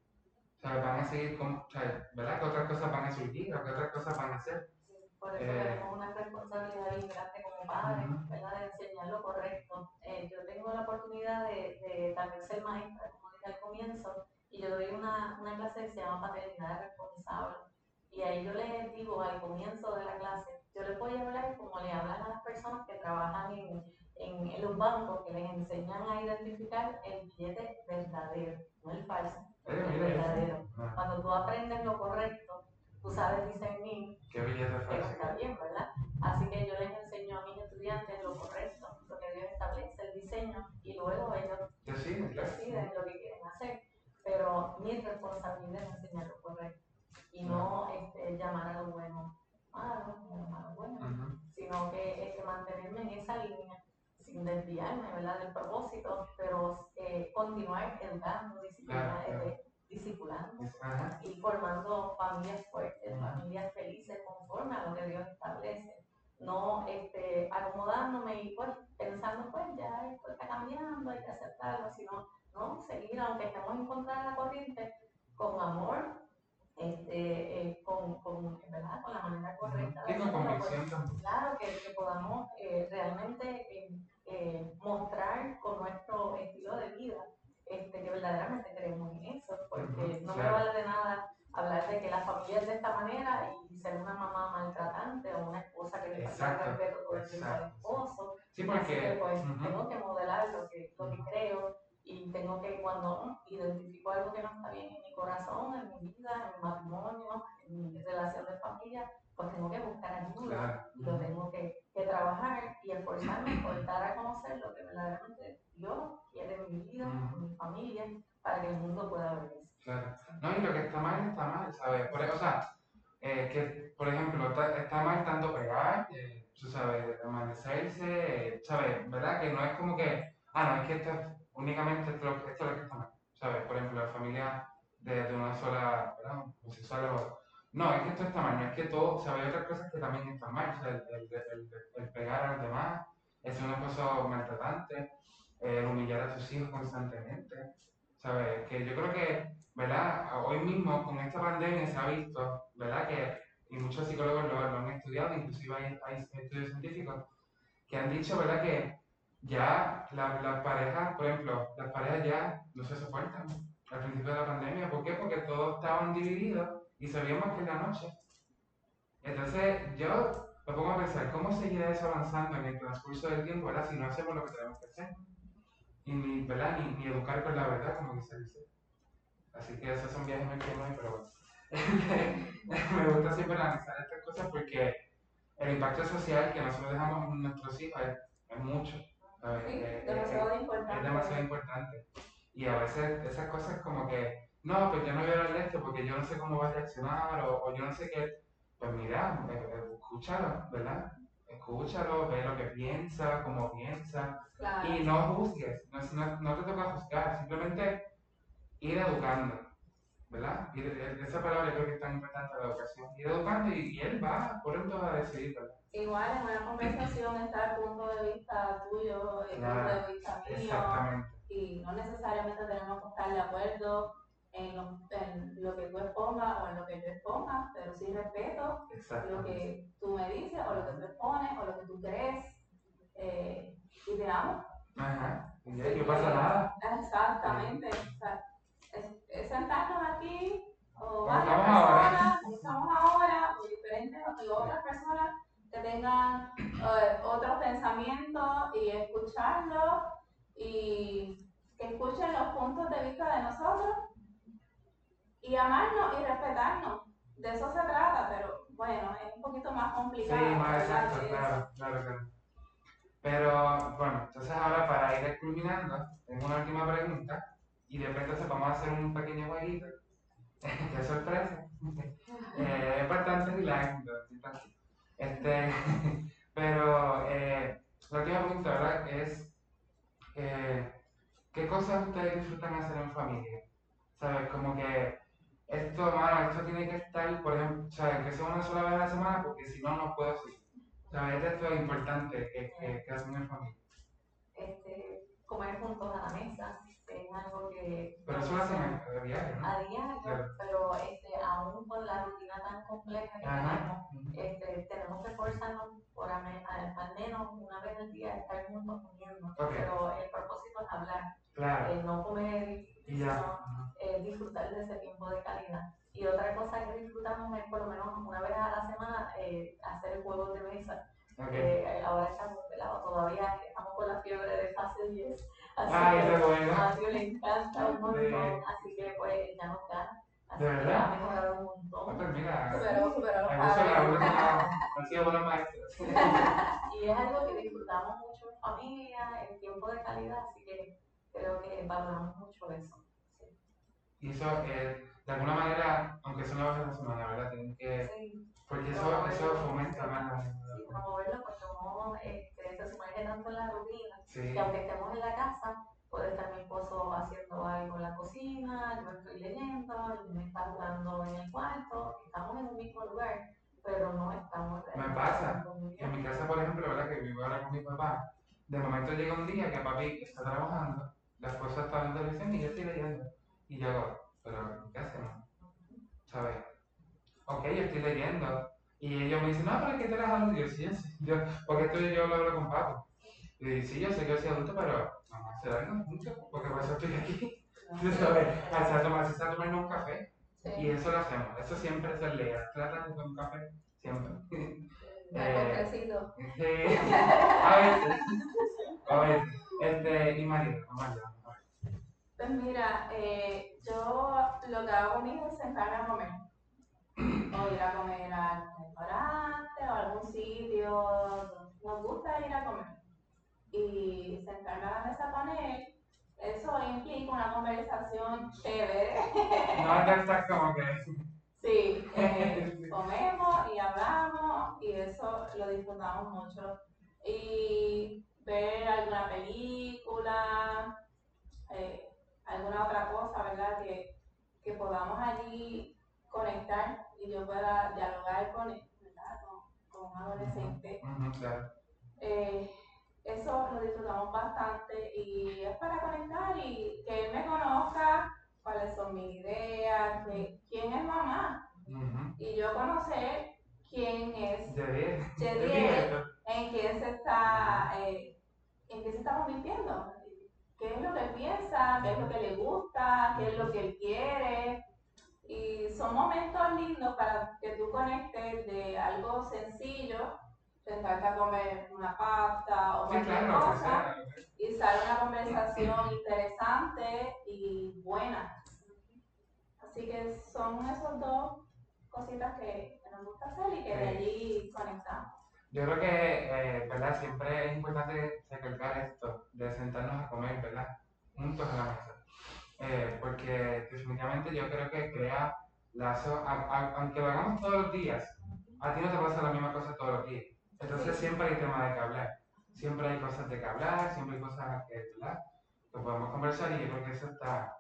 O sea, van a seguir, con, o sea, ¿verdad? ¿Qué otras cosas van a surgir o qué otras cosas van a hacer? Por eso eh, tenemos una responsabilidad bien grande como padres, ¿verdad? De enseñar lo correcto. Eh, yo tengo la oportunidad de, de, también ser maestra, como dije al comienzo, y yo doy una, una clase que se llama Paternidad Responsable. Y ahí yo les digo al comienzo de la clase, yo les voy a hablar como le hablan a las personas que trabajan en en, los bancos que les enseñan a identificar el billete verdadero, no el falso, el verdadero. Cuando tú aprendes lo correcto, tú sabes discernir ¿Qué billete falso? está bien, ¿verdad? Así que yo les enseño a mis estudiantes lo correcto, lo que Dios establece, el diseño, y luego ellos deciden, deciden lo que quieren hacer. Pero mi responsabilidad es enseñar lo correcto y no este, llamar a lo bueno malo, ni a lo malo bueno, sino que este, mantenerme en esa línea sin desviarme ¿verdad? del propósito, pero eh, continuar educando, disciplinando, discipulando y formando familias fuertes, familias felices conforme a lo que Dios establece. No este, acomodándome y pues pensando, pues ya esto está cambiando, hay que aceptarlo, sino no seguir, aunque estemos en contra de la corriente, con amor, este, eh, con, con, ¿verdad? con la manera correcta. de pues, claro, que, que podamos eh, realmente eh, mostrar con nuestro estilo de vida este, que verdaderamente creemos en eso, porque no me vale de nada hablar de que la familia es de esta manera y ser una mamá maltratante o una esposa que le falta respeto todo el tiempo al esposo. Sí, porque pues, tengo que modelar lo que, lo que creo y tengo que cuando identifico algo que no está bien en mi corazón, en mi vida, en mi matrimonio, en mi relación de familia, pues tengo que buscar ayuda y lo tengo que, que, trabajar y esforzarme por dar a conocer lo que verdaderamente Dios quiere en mi vida, en mi familia, para que el mundo pueda ver eso. Claro. No, y lo que está mal está mal, ¿sabes? Por, o sea, eh, que, por ejemplo, está, está mal tanto pegar, eh, tú sabes, amanecerse, ¿sabes? ¿Verdad? Que no es como que, ah, no, es que esto es únicamente esto, esto es lo que está mal, ¿sabes? Por ejemplo, la familia de, de una sola, ¿verdad? No, es que esto está mal, no es que todo, sea, hay otras cosas que también están mal, o sea, el, el, el, pegar a los demás, es una cosa maltratante, el humillar a tus hijos constantemente, ¿sabes? Que yo creo que, ¿verdad? Hoy mismo con esta pandemia se ha visto, ¿verdad? Que, y muchos psicólogos lo, han estudiado, inclusive hay, hay, estudios científicos, que han dicho, ¿verdad? Que ya las la parejas, por ejemplo, las parejas ya no se soportan al principio de la pandemia, ¿por qué? Porque todos estaban divididos y más que en la noche. Entonces, yo me pongo a pensar, ¿cómo seguirá eso avanzando en el transcurso del tiempo, ¿verdad? Si no hacemos lo que tenemos que hacer. Y ni, ¿verdad? Ni, ni educar con la verdad, como se dice. Así que esos son viajes muy hay, pero bueno. me gusta siempre analizar estas cosas porque el impacto social que nosotros dejamos en nuestros hijos es, mucho. Sí, demasiado importante. Es demasiado importante. Y a veces esas cosas como que no, pues yo no voy a hablarle esto porque yo no sé cómo va a reaccionar o, yo no sé qué. Pues mira, eh, eh, escúchalo, ¿verdad? Escúchalo, ve lo que piensa, cómo piensa y no juzgues, no, no, te toca juzgar, simplemente ir educando, ¿verdad? Y esa palabra creo que es tan importante la educación, ir educando y, él va, por ejemplo, a decidir, ¿verdad? Igual en una conversación está el punto de vista tuyo, el punto de vista mío. Exactamente. Y no necesariamente tenemos que estar de acuerdo en lo, en lo, que tú expongas o en lo que yo exponga, pero sí respeto lo que tú me dices o lo que tú expones o lo que tú crees eh, y te amo. Ajá, y no pasa nada. Exactamente. Calidad, así que creo que valoramos mucho eso. Sí. Y eso, eh, de alguna manera, aunque son una vez a la semana, ¿verdad? Tienen que, Sí, porque eso, eso fomenta más la sí, promoverlo porque uno este, se sumerge tanto en la rutina Sí, que aunque estemos en la casa, puede estar mi esposo haciendo algo en la cocina, yo estoy leyendo, él me está jugando en el cuarto, estamos en un mismo lugar, pero no estamos Me pasa. en mi casa, por ejemplo, ¿verdad? Que vivo ahora con mi papá, de momento llega un día que papi está trabajando, la esposa está viendo televisión y yo estoy leyendo. Y yo, pero ¿qué hacemos? ¿Sabes? Ok, yo estoy leyendo. Y ellos me dicen, no, pero es que te las. Y yo, sí, sí. Yo, porque esto yo lo hablo con papi. Y sí, yo sé que soy adulto, pero vamos a hacer algo juntos, porque por eso estoy aquí. Sabes, al tomar, si tomar un café. Y Sí. eso lo hacemos. Eso siempre se lee. Trata de tomar un café, siempre. Eh. Sí, a veces. A veces. Este, y María, María. Pues mira, eh, yo lo que hago con mi hijo es sentarme a comer. O ir a comer a algún restaurante o a algún sitio. Nos gusta ir a comer. Y sentarme a la mesa con él, eso implica una conversación chévere. No es de estar como que. Sí, eh, comemos y hablamos y eso lo disfrutamos mucho. Y ver alguna película, eh, alguna otra cosa, ¿verdad? Que, que podamos allí conectar y yo pueda dialogar con él, ¿verdad? Con, con un adolescente. Claro. Eh, eso lo disfrutamos bastante y es para conectar y que él me conozca cuáles son mis ideas, quién es mamá. Y yo conocer quién es. Yediel, en quién se está, eh, en qué se está convirtiendo, qué es lo que piensa, qué es lo que le gusta, qué es lo que él quiere. Y son momentos lindos para que tú conectes de algo sencillo, comer una pasta o Sí, cualquier claro, cosa, y sale una conversación interesante y buena. Así que son esos dos cositas que, nos gusta hacer y que de Sí. allí conectamos. Yo creo que, eh, ¿verdad? Siempre es importante recalcar esto, de sentarnos a comer, ¿verdad? Juntos a la mesa. Eh, porque definitivamente yo creo que crea lazos, aunque lo hagamos todos los días, a ti no te pasa la misma cosa todos los días. Entonces siempre hay tema de que hablar. Siempre hay cosas de que hablar, siempre hay cosas que, ¿verdad? que podemos conversar y yo creo que eso está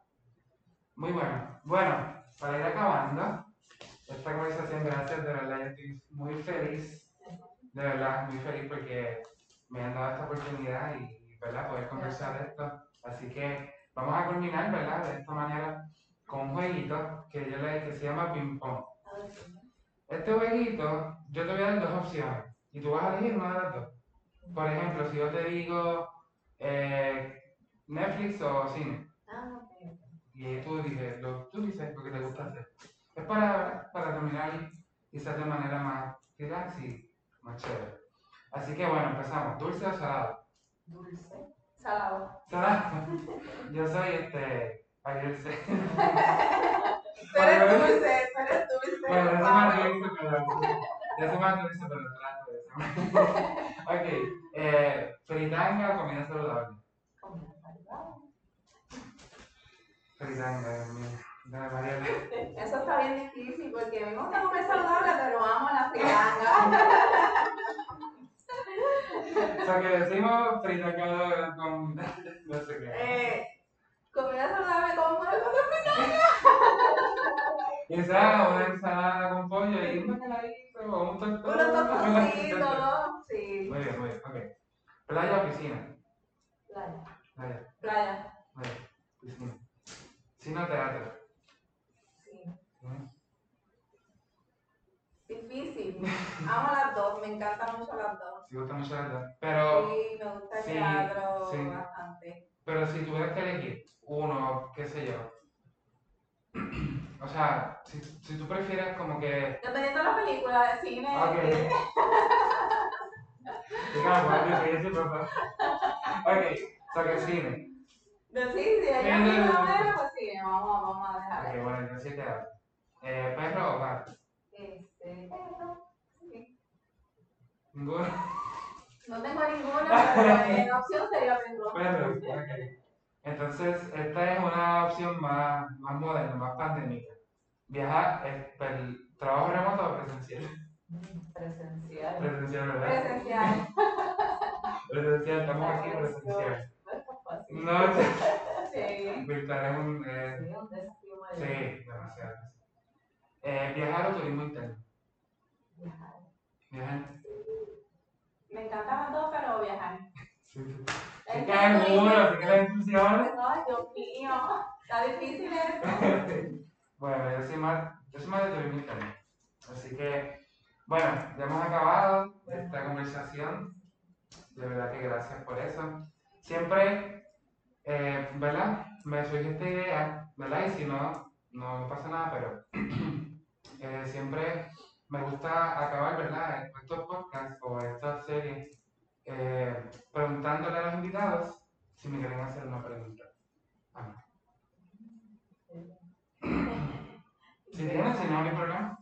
muy bueno. Bueno, para ir acabando esta conversación, gracias, de verdad, yo estoy muy feliz, de verdad, muy feliz porque me han dado esta oportunidad y, ¿verdad?, poder conversar de esto. Así que vamos a culminar, ¿verdad?, de esta manera con un jueguito que yo le que se llama ping pong. Este jueguito, yo te voy a dar dos opciones y tú vas a elegir una de las dos. Por ejemplo, si yo te digo eh, Netflix o cine, Ah, ok. y tú dices, lo, tú dices lo que te gusta hacer. Es para, para terminar quizás de manera más relax y más chévere. Así que bueno, empezamos. ¿Dulce o salado? Dulce. Salado. Salado. Yo soy este. Ariel C. Tú eres dulce, tú eres dulce. Bueno, yo soy más dulce, pero. Yo soy más dulce, pero. ok. Eh, fritanga o comida saludable. Comida saludable. Fritanga, María. Eso está bien difícil porque a mí me gusta comer saludable, pero amo la fritanga. O sea, que decimos fritacado con no sé qué. Eh, comida saludable con pollo con Esa, una ensalada con pollo y un o un ¿no? Sí. Muy bien, muy bien, ok. Playa o piscina. Playa. Playa, Playa. playa, piscina. Cine o teatro. Sí. Difícil. Amo las dos, me encantan mucho las dos. Si gusta mucho las dos. Pero, Sí, me gusta el sí, teatro sí. bastante. pero si tuvieras que elegir uno, qué sé yo. O sea, si, si tú prefieres como que. Dependiendo de la película, de cine. Ok. papá. Ok, o sea que cine. De lo sí. ve, pues sí, vamos, vamos a dejar. Ok, bueno, sí teatro. Eh, ¿Perro o gato? Este, perro. Sí. Ninguno. No tengo ninguna, pero en opción sería perro. Perro, ok. Entonces, esta es una opción más, más moderna, más pandémica. Viajar, es trabajo remoto o presencial. Presencial. Presencial, ¿verdad? Presencial. Presencial, estamos aquí presencial. No es. No, Sí. virtual es un. eh, Sí, un desafío mayor. sí, demasiado. Eh, viajar o turismo interno. Viajar. Viajar. Me encantan las dos, pero viajar. Sí, sí. Es Es que hay dices- así que la. Ay, Dios mío. Está difícil eso. Yo más, más de turismo interno. Así que, bueno, ya hemos acabado esta conversación. De verdad que gracias por eso. Siempre, eh, ¿verdad? Me surgió esta idea, ¿verdad? Y si no, no pasa nada, pero eh, siempre me gusta acabar, ¿verdad? Estos podcasts o estas series eh, preguntándole a los invitados si me quieren hacer una pregunta. Si tienen, si no, no hay problema.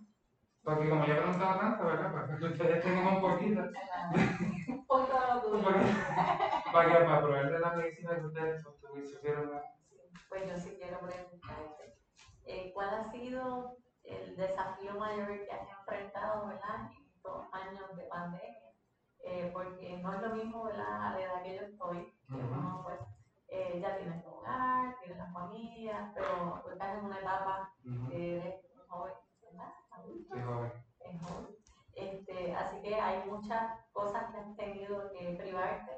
Porque como yo he preguntado tanto, ¿verdad? Para que ustedes tengan un poquito, Un poquito para que para probar de la medicina que ustedes supieron. ¿no? Sí, Pues yo sí quiero preguntarte, eh, ¿cuál ha sido el desafío mayor que has enfrentado, ¿verdad? En estos años de pandemia, Eh, porque no es lo mismo, ¿verdad? A la edad que yo estoy, que Ujú. uno pues eh, ya tiene su hogar, tiene la familia, pero estás en una etapa Ujú. que eres un joven, ¿verdad? Sí, joven. es joven. Este, así que hay muchas cosas que has tenido que privarte,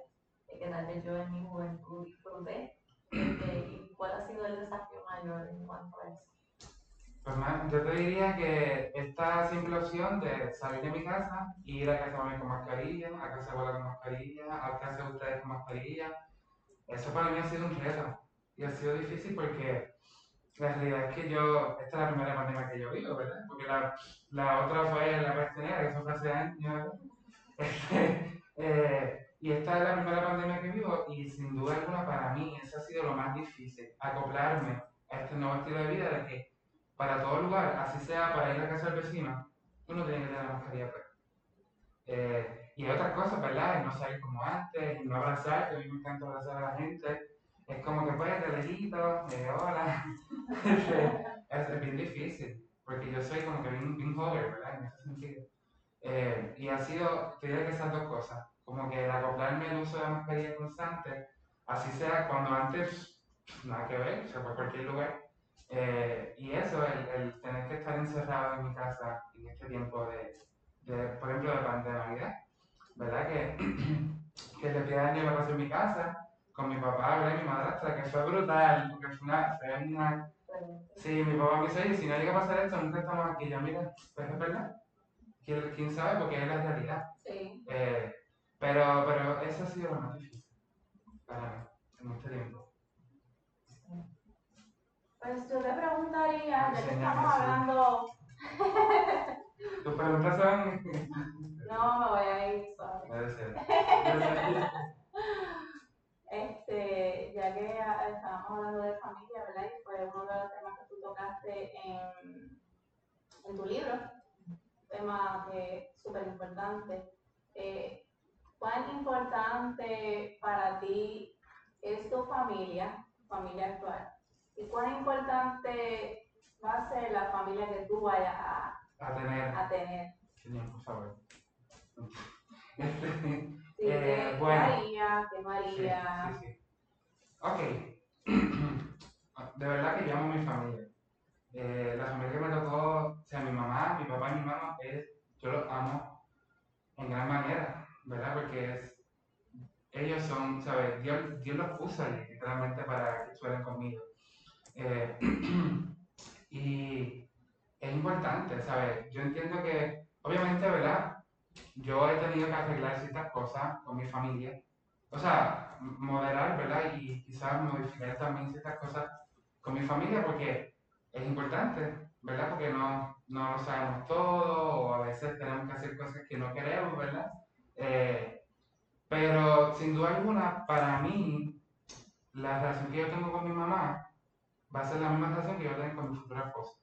eh, que tal vez yo en mi juventud disfruté. Este, ¿Y cuál ha sido el desafío mayor en cuanto a eso? Pues man, yo te diría que esta simple opción de salir de mi casa, ir a casa de con mascarilla, a casa de con mascarilla, a casa de ustedes con mascarilla, eso para mí ha sido un reto. Y ha sido difícil porque la realidad es que yo, esta es la primera pandemia que yo vivo, ¿verdad? Porque la, la otra fue la peste negra, eso fue hace años. Este, eh, y esta es la primera pandemia que vivo y sin duda alguna para mí eso ha sido lo más difícil, acoplarme a este nuevo estilo de vida de que para todo lugar, así sea para ir a casa del vecino, uno tiene que tener la mascarilla. Eh, y otras cosas, ¿verdad? Y no salir como antes, y no abrazar, que a mí me encanta abrazar a la gente. Es como que pues de lejito, de hola. es, es bien difícil, porque yo soy como que bien, bien joven, ¿verdad? En ese sentido. Eh, y ha sido, te que esas dos cosas, como que el acoplarme al uso de mascarilla constante, así sea cuando antes, nada que ver, o sea, por cualquier lugar. Eh, y eso, el, el tener que estar encerrado en mi casa en este tiempo de, de por ejemplo, de pandemia, ¿verdad? Que, que el de año me pasé en mi casa con mi papá, ¿verdad? Y mi madrastra, que fue brutal, porque fue una, fue una Sí, mi papá me dice, oye, si no llega a pasar esto, nunca estamos aquí. Yo, mira, pues es verdad. ¿Quién, quién sabe? Porque es la realidad. Sí. Eh, pero, pero eso ha sido lo más difícil para mí en este tiempo. Pues yo te preguntaría, ya que estamos hablando. Tus preguntas son. No, me voy a ir suave. Debe ser. Este, ya que estábamos hablando de familia, ¿verdad? Y fue uno de los temas que tú tocaste en, en tu libro, un tema que es súper importante. Eh, ¿Cuán importante para ti es tu familia, tu familia actual? ¿Y cuán importante va a ser la familia que tú vayas a, A tener. a tener? Señor, por favor. Este, Sí, Eh, que bueno. María, que María. sí, sí. Ok. De verdad que yo amo a mi familia. Eh, la familia que me tocó, o sea, mi mamá, mi papá y mi hermano, es, yo los amo en gran manera, ¿verdad? Porque es, ellos son, ¿sabes? Dios, Dios los puso ahí literalmente para que suelen conmigo. Eh, y es importante, ¿sabes? Yo entiendo que, obviamente, ¿verdad? Yo he tenido que arreglar ciertas cosas con mi familia. O sea, moderar, ¿verdad? Y quizás modificar también ciertas cosas con mi familia porque es importante, ¿verdad? Porque no, no lo sabemos todo o a veces tenemos que hacer cosas que no queremos, ¿verdad? Eh, pero sin duda alguna, para mí, la relación que yo tengo con mi mamá va a ser la misma relación que yo tengo con mi futura esposa.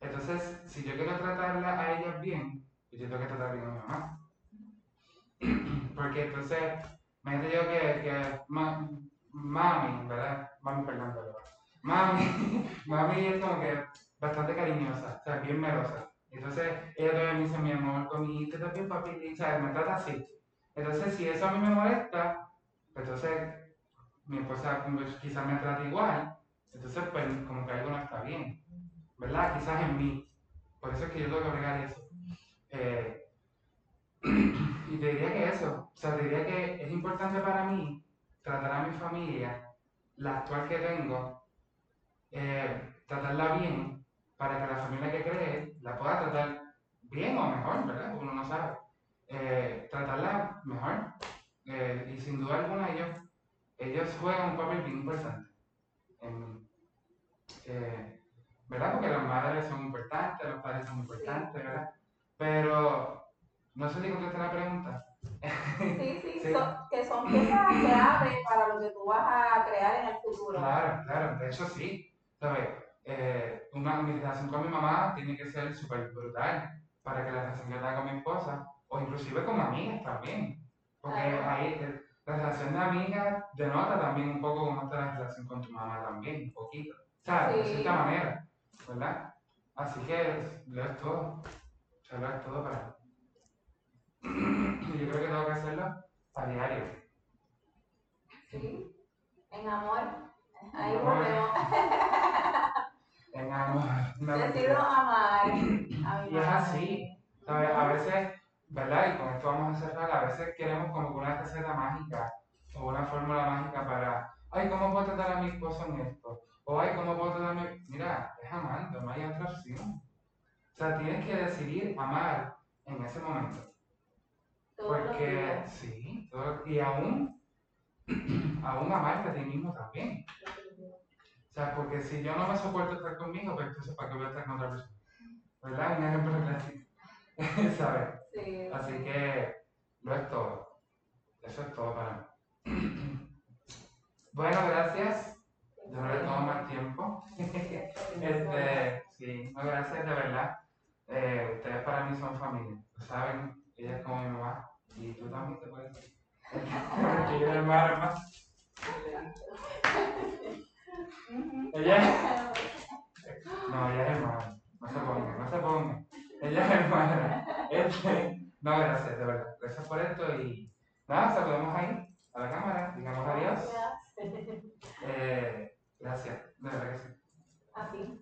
Entonces, si yo quiero tratarla a ellas bien, yo tengo que bien a mi mamá. Porque entonces, imagínate yo que, que ma- mami, ¿verdad? Mami, perdón, perdón. Mami, mami es como que bastante cariñosa, o sea, bien melosa. Entonces, ella todavía me dice, mi amor, conmigo, ¿estás bien, papi? Y, sea, me trata así. Entonces, si eso a mí me molesta, pues entonces mi esposa pues, quizás me trata igual, entonces pues como que algo no está bien, ¿verdad? Quizás en mí. Por eso es que yo tengo que agregar eso. Eh, y te diría que eso, o sea, te diría que es importante para mí tratar a mi familia, la actual que tengo, eh, tratarla bien para que la familia que cree la pueda tratar bien o mejor, ¿verdad? Uno no sabe. Eh, tratarla mejor. Eh, y sin duda alguna ellos, ellos juegan un papel bien importante en. Eh, ¿Verdad? Porque las madres son importantes, los padres son importantes, ¿verdad? Pero no sé si contesté la pregunta. Sí, sí, Sí. son- que son piezas clave para lo que tú vas a crear en el futuro. Claro, claro, de hecho sí. ¿Sabes? Eh, una, mi relación con mi mamá tiene que ser súper brutal para que la relación que tenga con mi esposa, o inclusive con amigas también. Porque Claro. ahí eh, la relación de amigas denota también un poco cómo está la relación con tu mamá también, un poquito. O sea, de Sí. cierta manera, ¿verdad? Así que lo es todo. Es todo para yo creo que tengo que hacerlo a diario. Sí. En amor. Ahí volvemos. En amor. no Decido amar a. Y es así. ¿Sabes? A veces, ¿verdad? Y con esto vamos a cerrar, a veces queremos como una receta mágica o una fórmula mágica para, ay, ¿cómo puedo tratar a mi esposo en esto? O, ay, ¿cómo puedo tratar a mi... Mira, es amando, no hay otra opción. O sea, tienes que decidir amar en ese momento. Todos Porque, sí, todo- y aún, aún amarte a ti mismo también. O sea, porque si yo no me soporto estar conmigo, pues entonces ¿para qué voy a estar con otra persona? ¿Verdad? Un ejemplo clásico. ¿Sabes? Sí. Así que lo es todo. Eso es todo para mí. Bueno, gracias. Yo no le tomo más tiempo. Este, sí, no, gracias de verdad eh, ustedes para mí son familia, saben, ella es como mi mamá y tú también te puedes decir. Porque yo me agarro. Ella es. No, ella es hermana. No se ponga, no se ponga. Ella es hermana. Este, no, gracias, de verdad. Gracias por esto y nada, saludemos ahí a la cámara. Digamos adiós. Eh, gracias, de verdad que sí. Así.